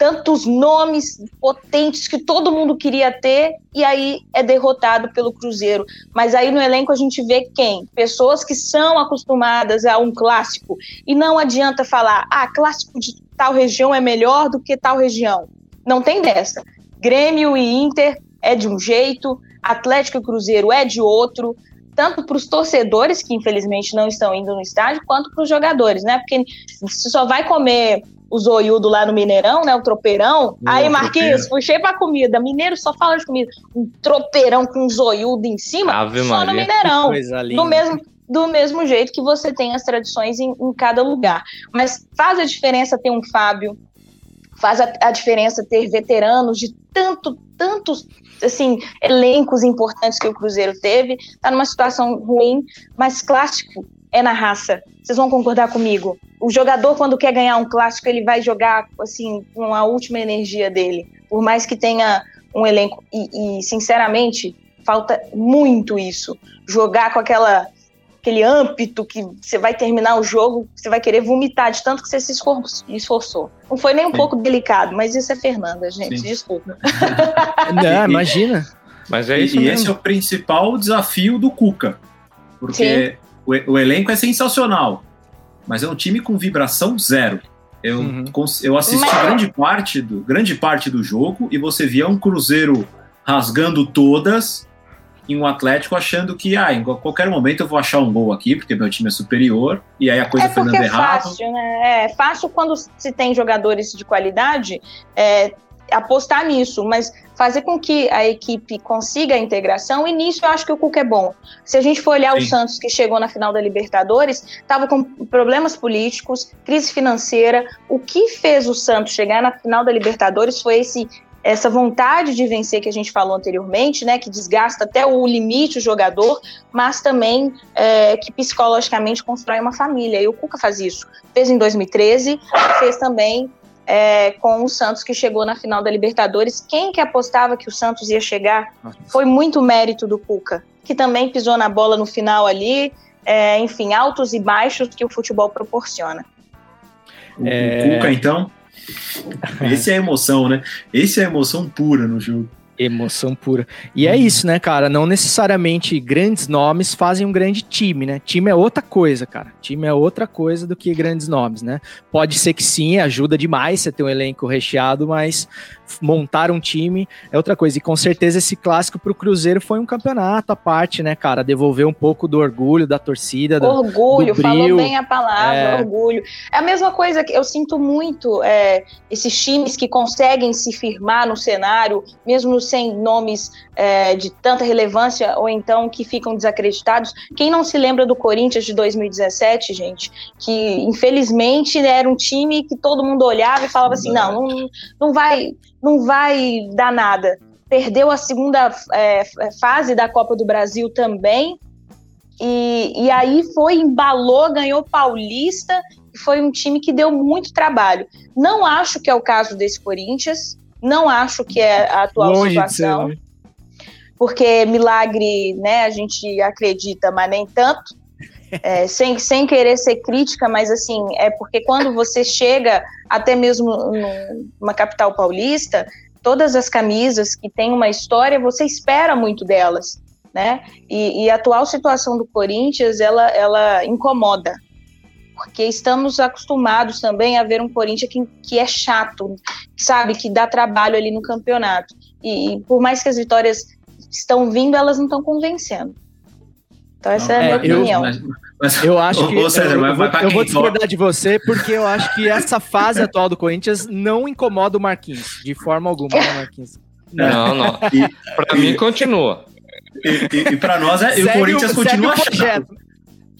tantos nomes potentes que todo mundo queria ter e aí é derrotado pelo Cruzeiro. Mas aí no elenco a gente vê quem? Pessoas que são acostumadas a um clássico e não adianta falar, ah, clássico de tal região é melhor do que tal região. Não tem dessa. Grêmio e Inter é de um jeito, Atlético e Cruzeiro é de outro, tanto para os torcedores que infelizmente não estão indo no estádio, quanto para os jogadores, né? Porque você só vai comer o zoiudo lá no Mineirão, né? O tropeirão. Aí, Marquinhos, puxei pra comida. Mineiro só fala de comida. Um tropeirão com um zoiudo em cima, Ave só Maria. no Mineirão. Do mesmo, do mesmo jeito que você tem as tradições em, em cada lugar. Mas faz a diferença ter um Fábio, faz a, a diferença ter veteranos de tanto, tantos assim, elencos importantes que o Cruzeiro teve. Tá numa situação ruim, mas clássico é na raça. Vocês vão concordar comigo? O jogador, quando quer ganhar um clássico, ele vai jogar assim com a última energia dele. Por mais que tenha um elenco. E, e sinceramente, falta muito isso. Jogar com aquela aquele âmbito que você vai terminar o jogo, você vai querer vomitar de tanto que você se esforçou. Não foi nem um Sim. pouco delicado, mas isso é Fernanda, gente, Sim. desculpa. Não, imagina. Mas é isso e, e esse é o principal desafio do Cuca. Porque o, o, elenco é sensacional, mas é um time com vibração zero. Eu, uhum. eu assisti mas... grande, parte do, grande parte do jogo e você via um Cruzeiro rasgando todas e um Atlético achando que ah, em qualquer momento eu vou achar um gol aqui, porque meu time é superior, e aí a coisa é foi dando é errado. Fácil, né? É fácil quando se tem jogadores de qualidade é, apostar nisso, mas fazer com que a equipe consiga a integração, e nisso eu acho que o Cuca é bom. Se a gente for olhar Sim. o Santos que chegou na final da Libertadores, estava com problemas políticos, crise financeira. O que fez o Santos chegar na final da Libertadores foi esse essa vontade de vencer que a gente falou anteriormente, né, que desgasta até o limite o jogador, mas também é, que psicologicamente constrói uma família. E o Cuca faz isso. Fez em 2013, fez também é, com o Santos que chegou na final da Libertadores. Quem que apostava que o Santos ia chegar? Foi muito mérito do Cuca, que também pisou na bola no final ali. É, enfim, altos e baixos que o futebol proporciona. É... O Cuca, então? Esse é a emoção, né? Esse é a emoção pura no jogo. Emoção pura. E é isso, né, cara? Não necessariamente grandes nomes fazem um grande time, né? Time é outra coisa, cara. Time é outra coisa do que grandes nomes, né? Pode ser que sim, ajuda demais você ter um elenco recheado, mas montar um time é outra coisa. E com certeza esse clássico pro Cruzeiro foi um campeonato à parte, né, cara? Devolver um pouco do orgulho da torcida. Orgulho, do falou bem a palavra, é... orgulho. É a mesma coisa que eu sinto muito é, esses times que conseguem se firmar no cenário, mesmo sem nomes é, de tanta relevância, ou então que ficam desacreditados. Quem não se lembra do Corinthians de 2017, gente? Que infelizmente era um time que todo mundo olhava e falava assim: não, não, não vai não vai dar nada. Perdeu a segunda é, fase da Copa do Brasil também. E, e aí foi, embalou, ganhou Paulista. Foi um time que deu muito trabalho. Não acho que é o caso desse Corinthians. Não acho que é a atual Longe situação. Ser, né? Porque milagre, né, a gente acredita, mas nem tanto. É, sem, sem querer ser crítica, mas assim, é porque quando você chega até mesmo numa capital paulista, todas as camisas que têm uma história, você espera muito delas. né? E, e a atual situação do Corinthians, ela, ela incomoda, porque estamos acostumados também a ver um Corinthians que, que é chato, sabe, que dá trabalho ali no campeonato. E, e por mais que as vitórias estão vindo, elas não estão convencendo. Então essa é, a minha eu- opinião. Mas, mas- Eu acho que ô, César, eu, mas eu vou, eu vou discordar de você, porque eu acho que essa fase atual do Corinthians não incomoda o Marquinhos, de forma alguma, né, Marquinhos? Não, não. Pra mim, continua. E, e, e pra nós, é, e o Corinthians o- continua segue o projeto. chato.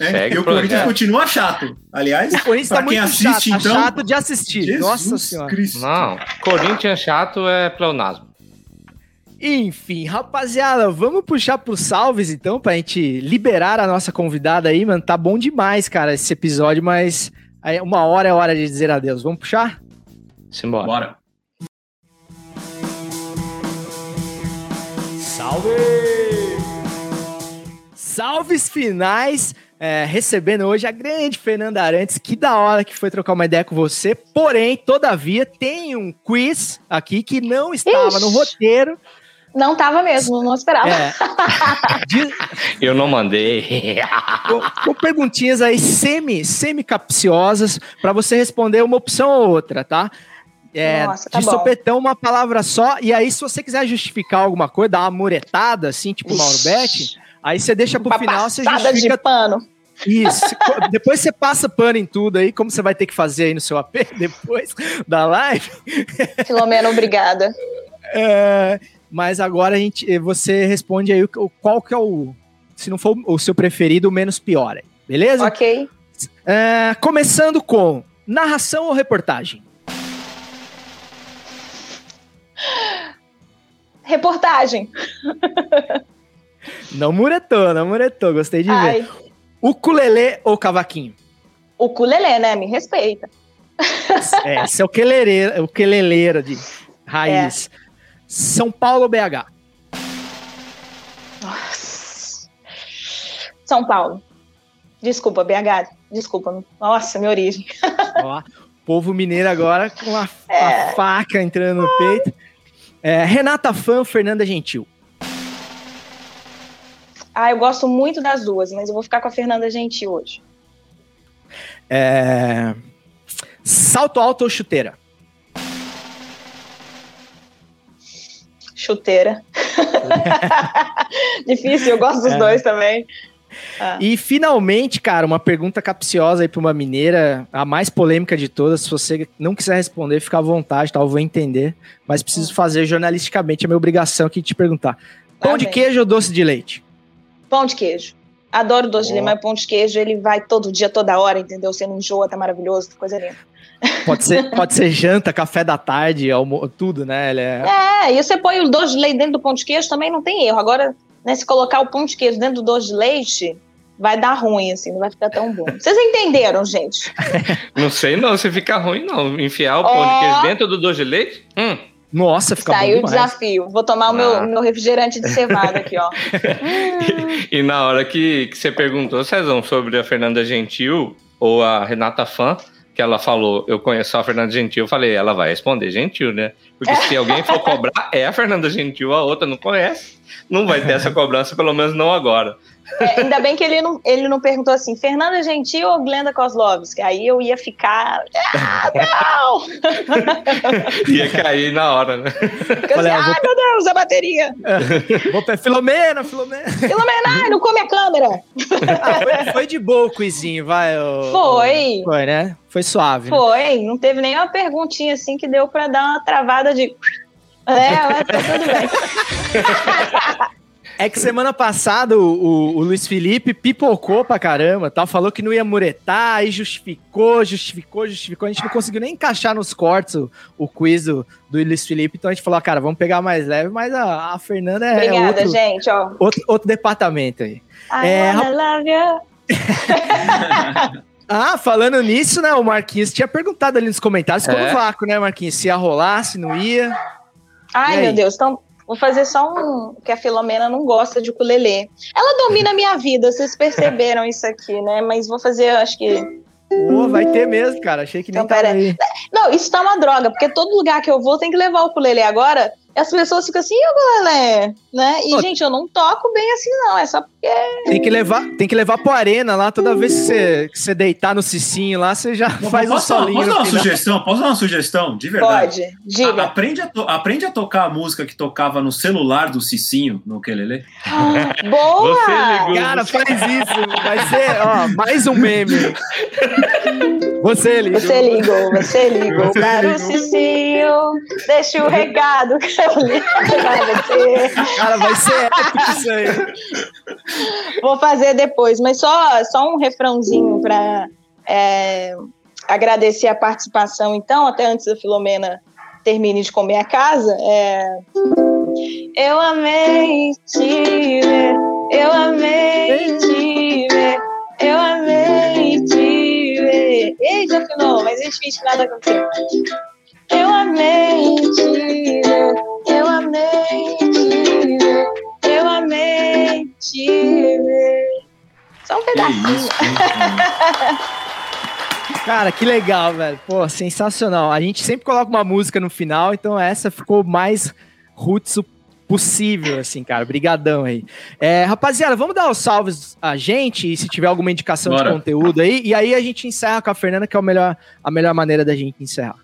Né? Segue e o Corinthians continua chato. Aliás, O Corinthians tá quem muito assiste, chato, então. chato de assistir. Jesus Nossa senhora. Cristo. Não, Corinthians chato é pleonasmo. Enfim, rapaziada, vamos puxar pros salves então, pra gente liberar a nossa convidada aí, mano. Tá bom demais, cara, esse episódio, mas uma hora é hora de dizer adeus. Vamos puxar? Simbora. Bora. Salve! Salves finais! É, recebendo hoje a grande Fernanda Arantes. Que da hora que foi trocar uma ideia com você. Porém, todavia, tem um quiz aqui que não estava Ixi. no roteiro. Não tava mesmo, não esperava. É, de- Eu não mandei. com, com perguntinhas aí semi, semi capciosas para você responder uma opção ou outra, tá? É, Nossa, tá de bom. sopetão, uma palavra só. E aí, se você quiser justificar alguma coisa, dar uma muretada, assim, tipo Mauro Betti, aí você deixa pro Uma final, você justifica de pano. isso. depois você passa pano em tudo aí, como você vai ter que fazer aí no seu AP depois da live. Filomena, obrigada. É, mas agora a gente, você responde aí qual que é o, se não for o seu preferido, o menos pior, aí, beleza? Ok. É, começando com narração ou reportagem? Reportagem. Não muretou, não muretou, gostei de ver. Ai, Ukulele ou cavaquinho? o culelê, né? Me respeita. É, é o queleleiro de raiz. São Paulo ou BH? São Paulo. Desculpa, BH. Desculpa. Nossa, minha origem. Ó, povo mineiro agora com a, a É. faca entrando no peito. É, Renata Fã, Fernanda Gentil. Ah, eu gosto muito das duas, mas eu vou ficar com a Fernanda Gentil hoje. É, salto alto ou chuteira? Chuteira. Difícil, eu gosto dos É. dois também. Ah. E finalmente, cara, uma pergunta capciosa aí pra uma mineira, a mais polêmica de todas. Se você não quiser responder, fica à vontade, tá? Eu vou entender. Mas preciso fazer jornalisticamente, é minha obrigação aqui de te perguntar. Pão de bem. queijo ou doce de leite? Pão de queijo. Adoro doce de Ó. leite, mas pão de queijo ele vai todo dia, toda hora, entendeu? Você não enjoa, tá maravilhoso, coisa linda. Pode ser, pode ser janta, café da tarde, almo tudo, né? Ele é... É, e você põe o doce de leite dentro do pão de queijo também não tem erro. Agora, né, se colocar o pão de queijo dentro do doce de leite, vai dar ruim, assim, não vai ficar tão bom. Vocês entenderam, gente? Não sei não se fica ruim, não. Enfiar o pão Ó. de queijo dentro do doce de leite? Hum. Nossa, fica Saiu o bom demais. desafio. Vou tomar o meu, Ah. meu refrigerante de cevada aqui, ó. E na hora que, que você perguntou, Cezão, sobre a Fernanda Gentil ou a Renata Fã, que ela falou, eu conheço a Fernanda Gentil, eu falei, ela vai responder Gentil, né? Porque se alguém for cobrar, é a Fernanda Gentil, a outra não conhece. Não vai ter essa cobrança, pelo menos não agora. É, ainda bem que ele não, ele não perguntou assim, Fernanda Gentil ou Glenda Kozlovski? Aí eu ia ficar. Ah, não! Ia cair na hora, né? Porque eu Falei, assim, ah, vou- meu Deus, a bateria! Vou pe- Filomena, Filomena. Filomena, ai, não come a câmera! Ah, foi, foi de boa o quizinho, vai. ô- Foi. Foi, né? Foi suave. né? Foi, não teve nenhuma perguntinha assim que deu pra dar uma travada de. É, mas tá tudo bem. É que semana passada o, o- o Luiz Felipe pipocou pra caramba, tal, falou que não ia muretar, aí justificou, justificou, justificou. A gente não conseguiu nem encaixar nos cortes o, o quiz do, do Luiz Felipe, então a gente falou, ah, cara, vamos pegar mais leve, mas a, a Fernanda é Obrigada, outro, gente, ó. outro, outro departamento aí. I É, wanna love you. Ah, falando nisso, né, o Marquinhos tinha perguntado ali nos comentários, É. no vácuo, né, Marquinhos, se ia rolar, se não ia. Ai, meu Deus, então vou fazer só um. que a Filomena não gosta de ukulele. Ela domina a minha vida, vocês perceberam isso aqui, né? Mas vou fazer, acho que. Vai ter mesmo, cara, achei que nem Então, tava aí. Não, isso tá uma droga, porque todo lugar que eu vou tem que levar o ukulele. Agora, as pessoas ficam assim, o Lelé? Né? E, Pô. gente, eu não toco bem assim, não. É só porque. Tem que levar, tem que levar pro arena lá, toda vez que você, que você deitar no cicinho lá, você já faz um solinho. posso dar uma final. sugestão? Posso dar uma sugestão? De verdade. Pode, diga. A- aprende, a to- aprende a tocar a música que tocava no celular do Cicinho, no Ukelele. Boa! Cara, faz isso. Vai ser, ó, mais um meme. Você ligou. Você ligou, você ligou Você para o ligou. Cicinho. Deixa o recado que eu ligo você. Cara, vai ser épico isso aí. Vou fazer depois, mas só, só um refrãozinho para agradecer a participação, então, até antes da Filomena termine de comer a casa. É... Eu amei te ver, eu amei te ver, eu amei te ver. Ei, já afinou, mas é difícil nada aconteceu. Eu amei te ver, eu amei te ver, eu amei te ver. Só um pedacinho. Cara, que legal, velho. Pô, sensacional. A gente sempre coloca uma música no final, então essa ficou mais roots possível, assim, cara. Brigadão aí. É, rapaziada, vamos dar os salves a gente, e se tiver alguma indicação Bora. de conteúdo aí, e aí a gente encerra com a Fernanda, que é o melhor, a melhor maneira da gente encerrar.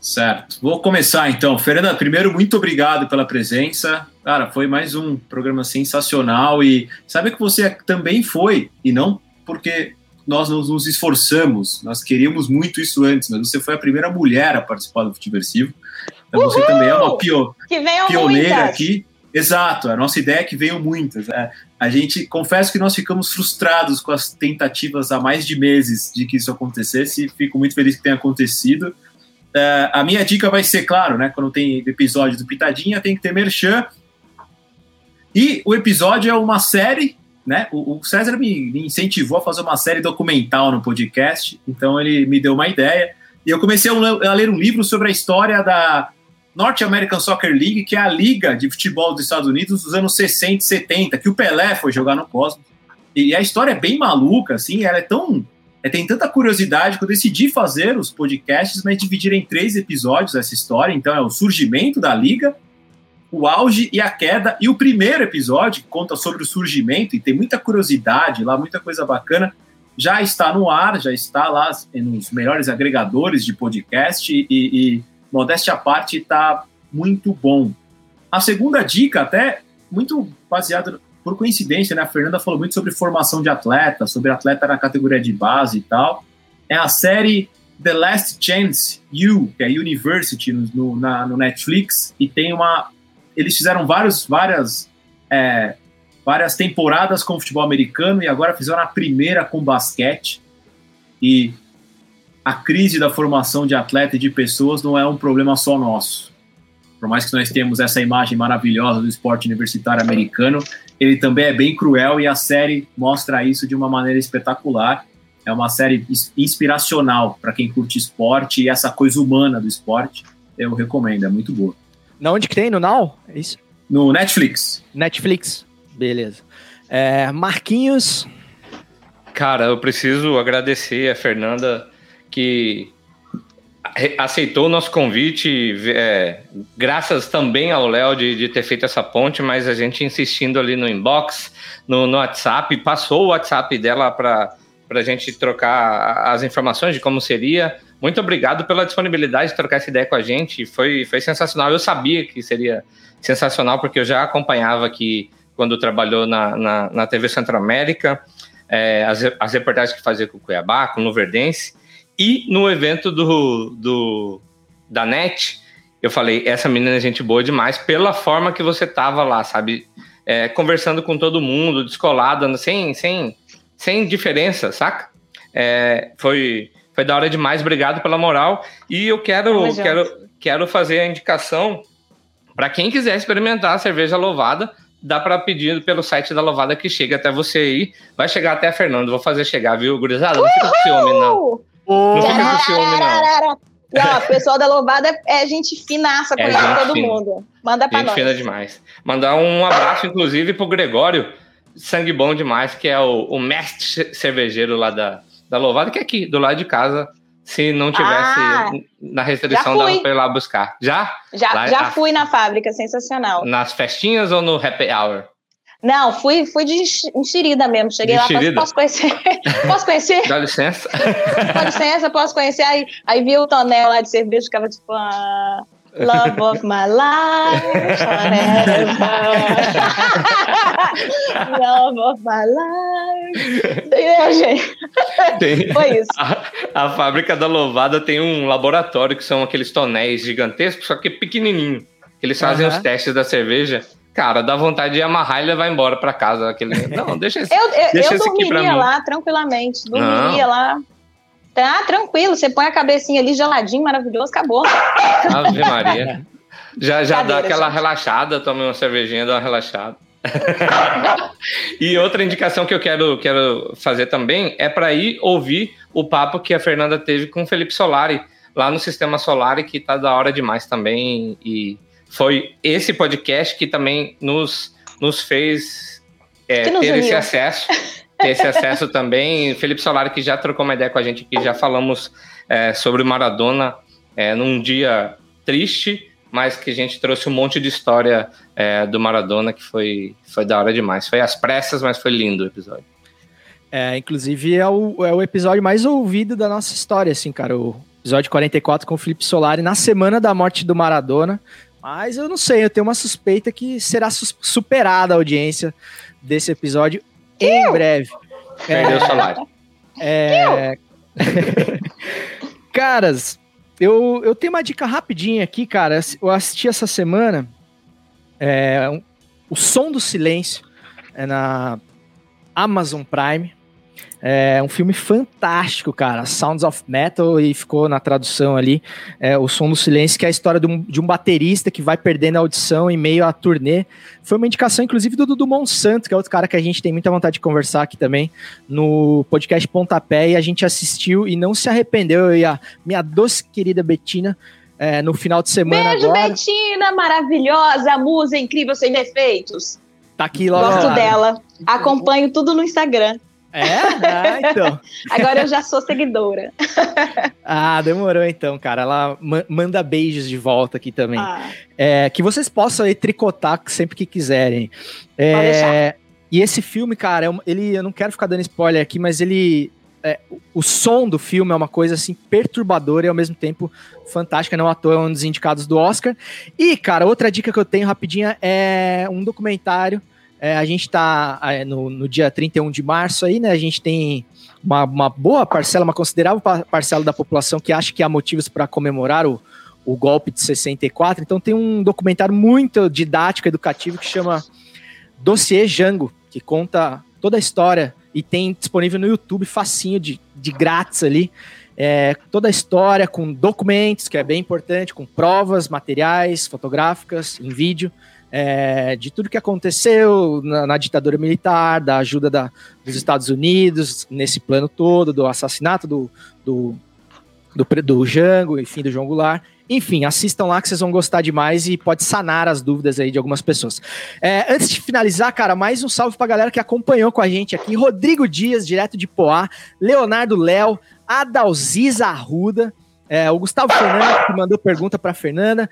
Certo. Vou começar então. Fernanda, primeiro, muito obrigado pela presença. Cara, foi mais um programa sensacional e sabe que você também foi, e não porque nós nos, nos esforçamos, nós queríamos muito isso antes, mas você foi a primeira mulher a participar do Futiversivo. Então você Uhul! também é uma pio- pioneira muitas. aqui. Exato, a nossa ideia é que venham muitas. É, a gente, confesso que nós ficamos frustrados com as tentativas há mais de meses de que isso acontecesse. Fico muito feliz que tenha acontecido. É, a minha dica vai ser, claro, né? Quando tem episódio do Pitadinha, tem que ter merchan. E o episódio é uma série, né? O, o César me, me incentivou a fazer uma série documental no podcast, então ele me deu uma ideia. E eu comecei a, a ler um livro sobre a história da North American Soccer League, que é a liga de futebol dos Estados Unidos dos anos 60 e 70, que o Pelé foi jogar no Cosmos. E a história é bem maluca, assim, ela é tão. é, tem tanta curiosidade que eu decidi fazer os podcasts, mas dividir em três episódios essa história. Então é o surgimento da liga, o auge e a queda. E o primeiro episódio, que conta sobre o surgimento, e tem muita curiosidade lá, muita coisa bacana, já está no ar, já está lá nos melhores agregadores de podcast e, e modéstia à parte, está muito bom. A segunda dica, até muito baseada por coincidência, né? A Fernanda falou muito sobre formação de atleta, sobre atleta na categoria de base e tal. É a série The Last Chance You, que é University no, no, na, no Netflix, e tem uma. Eles fizeram vários, várias, é, várias temporadas com futebol americano e agora fizeram a primeira com basquete. E a crise da formação de atleta e de pessoas não é um problema só nosso. Por mais que nós tenhamos essa imagem maravilhosa do esporte universitário americano, ele também é bem cruel e a série mostra isso de uma maneira espetacular. É uma série ins- inspiracional para quem curte esporte e essa coisa humana do esporte. Eu recomendo, é muito boa. Na onde que tem? No Now? É isso? No Netflix. Netflix. Beleza. É, Marquinhos. Cara, eu preciso agradecer a Fernanda que aceitou o nosso convite, é, graças também ao Léo de, de ter feito essa ponte, mas a gente insistindo ali no inbox, no, no WhatsApp, passou o WhatsApp dela para a gente trocar as informações de como seria. Muito obrigado pela disponibilidade de trocar essa ideia com a gente, foi, foi sensacional. Eu sabia que seria sensacional, porque eu já acompanhava aqui quando trabalhou na, na, na TV Centro-América, é, as, as reportagens que fazia com o Cuiabá, com o Luverdense, e no evento do, do da NET, eu falei, essa menina é gente boa demais, pela forma que você tava lá, sabe? É, conversando com todo mundo, descolada, sem, sem, sem diferença, saca? É, foi, foi da hora demais, obrigado pela moral. E eu quero, quero, quero fazer a indicação para quem quiser experimentar a cerveja louvada, dá para pedir pelo site da Louvada que chega até você aí. Vai chegar até a Fernanda, vou fazer chegar, viu, gurizada? Não fica com ciúme, não. Não fica com ciúme, não. Não, o pessoal da Louvada é gente finaça, É conhece gente todo fina. mundo. Manda pra Gente nós. fina demais. Mandar um abraço, inclusive, pro Gregório, sangue bom demais, que é o, o mestre ce- cervejeiro lá da, da Louvada, que é aqui, do lado de casa, se não tivesse Ah, na restrição, dava pra ir lá buscar. Já? Já, Lá- já a- fui na fábrica, sensacional. Nas festinhas ou no happy hour? Não, fui, fui de enx- enxerida mesmo. Cheguei De lá, posso, enxerida? posso conhecer? posso conhecer? Dá licença. Com licença, posso conhecer? Aí, aí vi o tonel lá de cerveja, ficava tipo, ah, love of my life, forever. love of my life. É, gente. Tem- Foi isso. A, a fábrica da Louvada tem um laboratório que são aqueles tonéis gigantescos, só que pequenininho. Que eles fazem Aham. os testes da cerveja. Cara, dá vontade de amarrar e levar embora pra casa. Aquele... Não, deixa esse, Eu, eu, deixa eu esse aqui pra dormiria mim. lá tranquilamente. Dormiria lá. Tá, tranquilo. Você põe a cabecinha ali geladinho, maravilhoso, acabou. Ave Maria. Já, já dá aquela gente. relaxada, tome uma cervejinha, dá uma relaxada. e outra indicação que eu quero, quero fazer também é para ir ouvir o papo que a Fernanda teve com o Felipe Solari, lá no Sistema Solari, que tá da hora demais também. E foi esse podcast que também nos, nos fez é, Que nos ter esse uniu. acesso. Ter esse acesso também. Felipe Solari, que já trocou uma ideia com a gente aqui, já falamos é, sobre Maradona é, num dia triste, mas que a gente trouxe um monte de história é, do Maradona que foi, foi da hora demais. Foi às pressas, mas foi lindo o episódio. É, inclusive é o, é o episódio mais ouvido da nossa história, assim, cara. O episódio 44 com o Felipe Solari na semana da morte do Maradona. Mas eu não sei, eu tenho uma suspeita que será sus- superada a audiência desse episódio em breve. Perdeu o salário. É... Caras, eu, eu tenho uma dica rapidinha aqui, cara. Eu assisti essa semana é, um- O Som do Silêncio é na Amazon Prime. É um filme fantástico, cara. Sounds of Metal, e ficou na tradução ali. É, o Som do Silêncio, que é a história de um, de um baterista que vai perdendo a audição em meio à turnê. Foi uma indicação, inclusive, do Dudu Monsanto, que é outro cara que a gente tem muita vontade de conversar aqui também, no podcast Pontapé, e a gente assistiu e não se arrependeu. Eu e a minha doce querida Betina, é, no final de semana Beijo, agora. Betina, maravilhosa, musa incrível, sem defeitos. Tá aqui logo. Gosto lá. dela. Acompanho tudo no Instagram. É? Ah, então. Agora eu já sou seguidora. Ah, demorou então, cara. Ela ma- manda beijos de volta aqui também. Ah. É, que vocês possam aí tricotar sempre que quiserem. É, e esse filme, cara, é ele, eu não quero ficar dando spoiler aqui, mas ele. é, o- o som do filme é uma coisa assim perturbadora e ao mesmo tempo fantástica, não à toa é um dos indicados do Oscar. E, cara, outra dica que eu tenho rapidinha é um documentário. É, a gente tá é, no, no dia 31 de março aí, né? A gente tem uma, uma boa parcela, uma considerável pa- parcela da população que acha que há motivos para comemorar o, o golpe de 64. Então tem um documentário muito didático, educativo, que chama Dossiê Jango, que conta toda a história e tem disponível no YouTube facinho, de, de grátis ali. É, toda a história com documentos, que é bem importante, com provas, materiais, fotográficas, em vídeo, é, de tudo que aconteceu na, na ditadura militar, da ajuda da, dos Estados Unidos nesse plano todo, do assassinato do, do, do, do Jango, enfim, do João Goulart. Enfim, assistam lá que vocês vão gostar demais e pode sanar as dúvidas aí de algumas pessoas. É, antes de finalizar, cara, mais um salve pra galera que acompanhou com a gente aqui. Rodrigo Dias, direto de Poá, Leonardo Léo, Adalziza Arruda, é, o Gustavo Fernandes, que mandou pergunta pra Fernanda,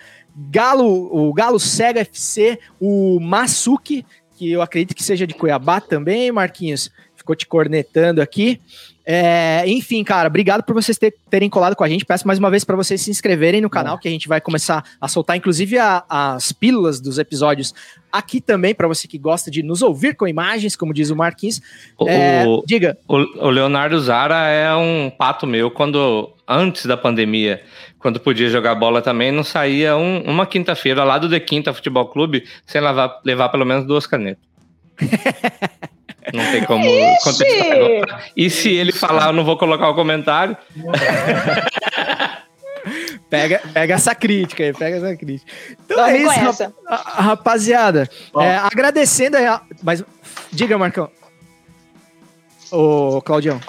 Galo, o Galo Sega FC, o Masuki, que eu acredito que seja de Cuiabá também, Marquinhos, ficou te cornetando aqui. É, enfim, cara, obrigado por vocês ter- terem colado com a gente. Peço mais uma vez para vocês se inscreverem no canal, que a gente vai começar a soltar, inclusive, a- as pílulas dos episódios aqui também, para você que gosta de nos ouvir com imagens, como diz o Marquinhos. O, É, o- diga. O, o Leonardo Zara é um pato meu. Quando antes da pandemia, quando podia jogar bola também, não saía um- uma quinta-feira lá do The Quinta Futebol Clube sem levar, levar pelo menos duas canetas. Não tem como contestar agora. E se ele falar, eu não vou colocar o comentário. Pega, pega essa crítica aí, pega essa crítica. Então é isso, rapaziada. É, agradecendo aí, a- mas diga, Marcão. Ô, Claudião.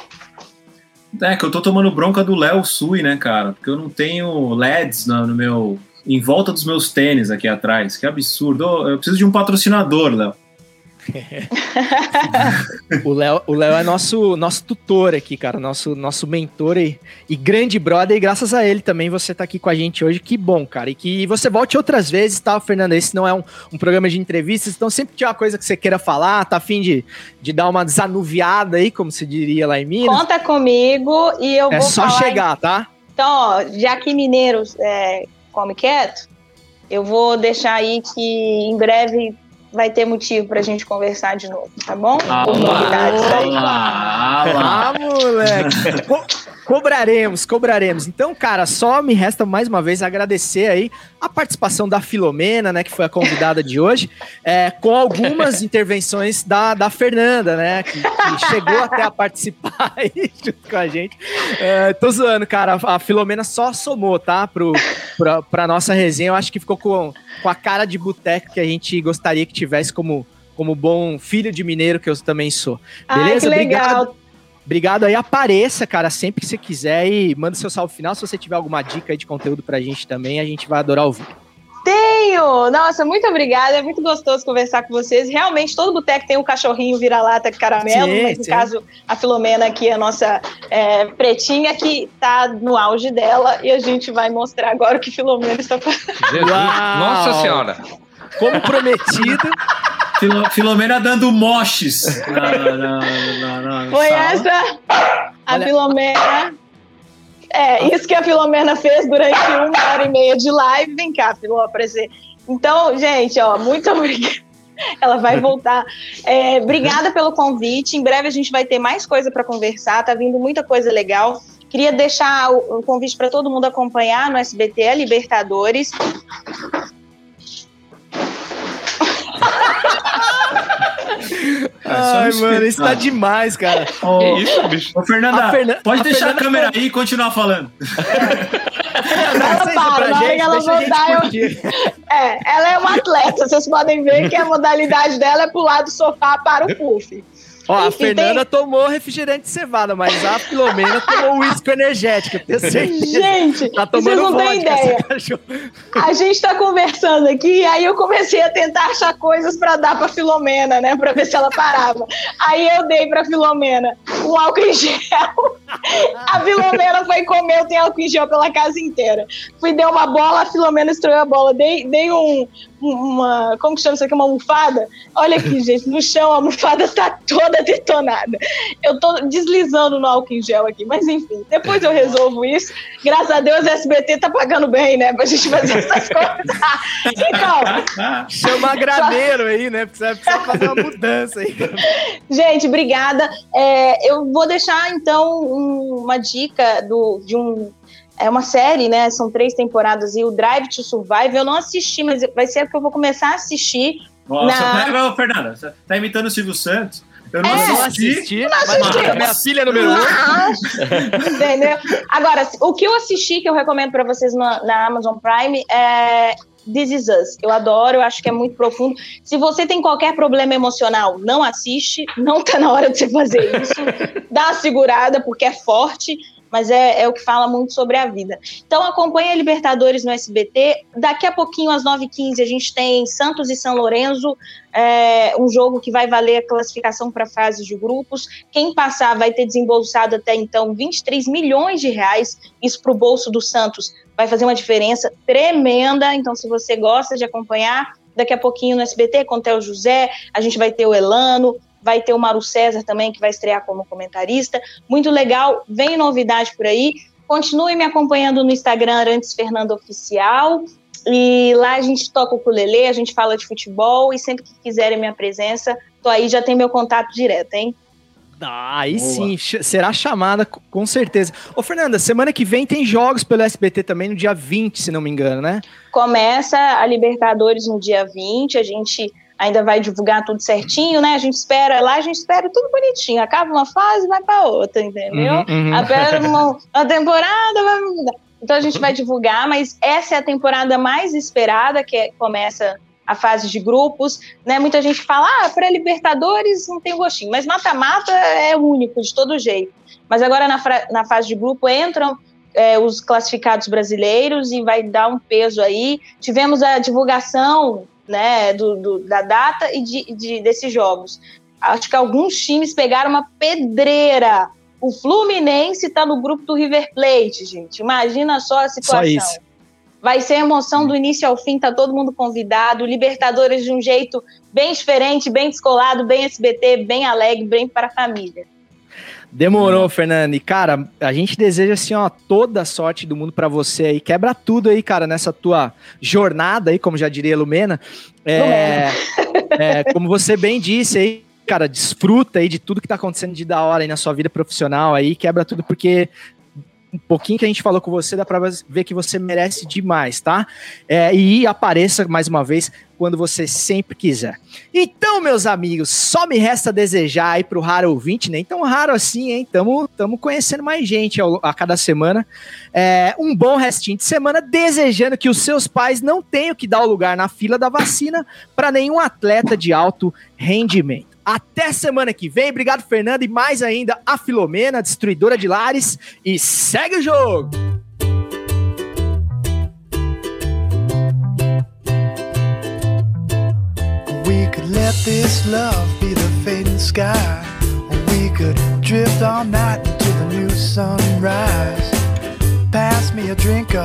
É que eu tô tomando bronca do Léo Sui, né, cara? Porque eu não tenho LEDs no, no meu. em volta dos meus tênis aqui atrás. Que absurdo. Eu preciso de um patrocinador, Léo. o Léo o Léo é nosso, nosso tutor aqui, cara, nosso, nosso mentor e, e grande brother, e graças a ele também você tá aqui com a gente hoje, que bom, cara, e que você volte outras vezes, tá, Fernando? Esse não é um, um programa de entrevistas, então sempre que tiver uma coisa que você queira falar, tá afim de, de dar uma desanuviada aí, como se diria lá em Minas. Conta comigo e eu é vou só falar chegar, tá? Então, ó, já que mineiros é, come quieto, eu vou deixar aí que em breve vai ter motivo pra gente conversar de novo, tá bom? Ah, novidades aí. Ah, moleque. Co cobraremos, cobraremos. Então, cara, só me resta mais uma vez agradecer aí a participação da Filomena, né, que foi a convidada de hoje, é, com algumas intervenções da, da Fernanda, né, que, que chegou até a participar aí junto com a gente. É, tô zoando, cara, a Filomena só somou, tá, pro, pra, pra nossa resenha. Eu acho que ficou com, com a cara de boteco que a gente gostaria que tivesse como, como bom filho de mineiro que eu também sou. Beleza? Ai, que legal. Obrigado. Obrigado aí, apareça, cara, sempre que você quiser e manda seu salve final. Se você tiver alguma dica aí de conteúdo pra gente também, a gente vai adorar ouvir. Tenho! Nossa, muito obrigada. É muito gostoso conversar com vocês. Realmente, todo boteco tem um cachorrinho vira-lata caramelo, Sim, mas no sim. caso, a Filomena aqui, a nossa é, pretinha, que tá no auge dela, e a gente vai mostrar agora o que Filomena está fazendo. Nossa Senhora. Como prometido. Filo- Filomena dando moches Foi sala. essa a Olha- Filomena. É, isso que a Filomena fez durante uma hora e meia de live. Vem cá, Filó, aparecer. Então, gente, ó, muito obrigada. Ela vai voltar. É, obrigada pelo convite. Em breve a gente vai ter mais coisa para conversar. Tá vindo muita coisa legal. Queria deixar o, o convite para todo mundo acompanhar no SBT, a Libertadores. Ai, só um mano, isso tá demais, cara. Ô, Que isso, bicho? Ô, Fernanda, Fernan- pode a deixar Fernanda a câmera foi- aí e continuar falando. Ela para, na hora que voltar, eu-. É, ela é uma atleta. Vocês podem ver que a modalidade dela é pular do sofá para o puff. Ó, a Fernanda tomou refrigerante de cevada, mas a Filomena tomou uísque energético, eu tenho certeza. Gente, tá vocês tomando não têm vodka, essa ideia. A gente tá conversando aqui, aí eu comecei a tentar achar coisas pra dar pra Filomena, né? Pra ver se ela parava. Aí eu dei pra Filomena um álcool em gel. A Filomena foi comer, eu tenho álcool em gel pela casa inteira. Fui dar uma bola, a Filomena estreou a bola. Dei, dei um, uma. Como que chama isso aqui? Uma almofada? Olha aqui, gente, no chão a almofada tá toda detonada. Eu tô deslizando no álcool em gel aqui, mas enfim, depois eu resolvo isso. Graças a Deus, a SBT tá pagando bem, né? Pra gente fazer essas coisas. Então, Chama graneiro aí, né? Precisa, precisa fazer uma mudança aí. gente, obrigada. É, eu vou deixar, então, um- uma dica do, de um. É uma série, né? São três temporadas e o Drive to Survive. Eu não assisti, mas vai ser que eu vou começar a assistir. Nossa, Na- Fernanda, você tá imitando o Silvio Santos. Eu não É, Eu assisti. assisti, não mas assisti. a minha filha número um. Entendeu? Agora, o que eu assisti, que eu recomendo pra vocês na, na Amazon Prime, é This Is Us. Eu adoro, eu acho que é muito profundo. Se você tem qualquer problema emocional, não assiste, não tá na hora de você fazer isso. Dá uma segurada, porque é forte, mas é, é o que fala muito sobre a vida. Então acompanhe a Libertadores no SBT. Daqui a pouquinho, às 9h15, a gente tem Santos e São Lourenço, é, um jogo que vai valer a classificação para fases de grupos. Quem passar vai ter desembolsado até então 23 milhões de reais. Isso para o bolso do Santos vai fazer uma diferença tremenda. Então, se você gosta de acompanhar, daqui a pouquinho no SBT, com o Theo José, a gente vai ter o Elano, vai ter o Maru César também, que vai estrear como comentarista. Muito legal, vem novidade por aí. Continue me acompanhando no Instagram, Arantes Fernando Oficial. E lá a gente toca o ukulele, a gente fala de futebol e sempre que quiserem minha presença, tô aí, já tem meu contato direto, hein? Ah, aí Boa. sim, ch- será chamada com certeza. Ô, Fernanda, semana que vem tem jogos pelo SBT também, no dia 20, se não me engano, né? Começa a Libertadores no dia 20, a gente ainda vai divulgar tudo certinho, né? A gente espera, lá a gente espera tudo bonitinho. Acaba uma fase, vai para outra, entendeu? Uhum, uhum. Uma, uma temporada vai mudar. Então a gente vai divulgar, mas essa é a temporada mais esperada, que é- começa a fase de grupos, né? Muita gente fala, ah, para Libertadores não tem gostinho, mas mata-mata é único de todo jeito. Mas agora na, na fase de grupo entram é, os classificados brasileiros e vai dar um peso aí. Tivemos a divulgação né, do, do da data e de, de, desses jogos. Acho que alguns times pegaram uma pedreira. O Fluminense está no grupo do River Plate, gente. Imagina só a situação. Só isso. Vai ser emoção do início ao fim, tá todo mundo convidado. Libertadores de um jeito bem diferente, bem descolado, bem SBT, bem alegre, bem para a família. Demorou, Fernando. E, cara, a gente deseja, assim, ó, toda a sorte do mundo para você aí. Quebra tudo aí, cara, nessa tua jornada aí, como já diria Lumena. É, é, como você bem disse aí, cara, desfruta aí de tudo que tá acontecendo de da hora aí na sua vida profissional aí, quebra tudo, porque um pouquinho que a gente falou com você, dá pra ver que você merece demais, tá? É, e apareça mais uma vez quando você sempre quiser. Então, meus amigos, só me resta desejar aí pro raro ouvinte, nem tão raro assim, hein? Tamo, tamo conhecendo mais gente a, a cada semana. É, um bom restinho de semana, desejando que os seus pais não tenham que dar o lugar na fila da vacina para nenhum atleta de alto rendimento. Até semana que vem. Obrigado, Fernando. E mais ainda, a Filomena, destruidora de lares. E segue o jogo! We could let this love be the fading sky. We could drift all night until the new sunrise. Pass me a drink or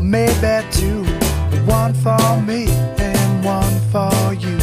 maybe two. One for me and one for you.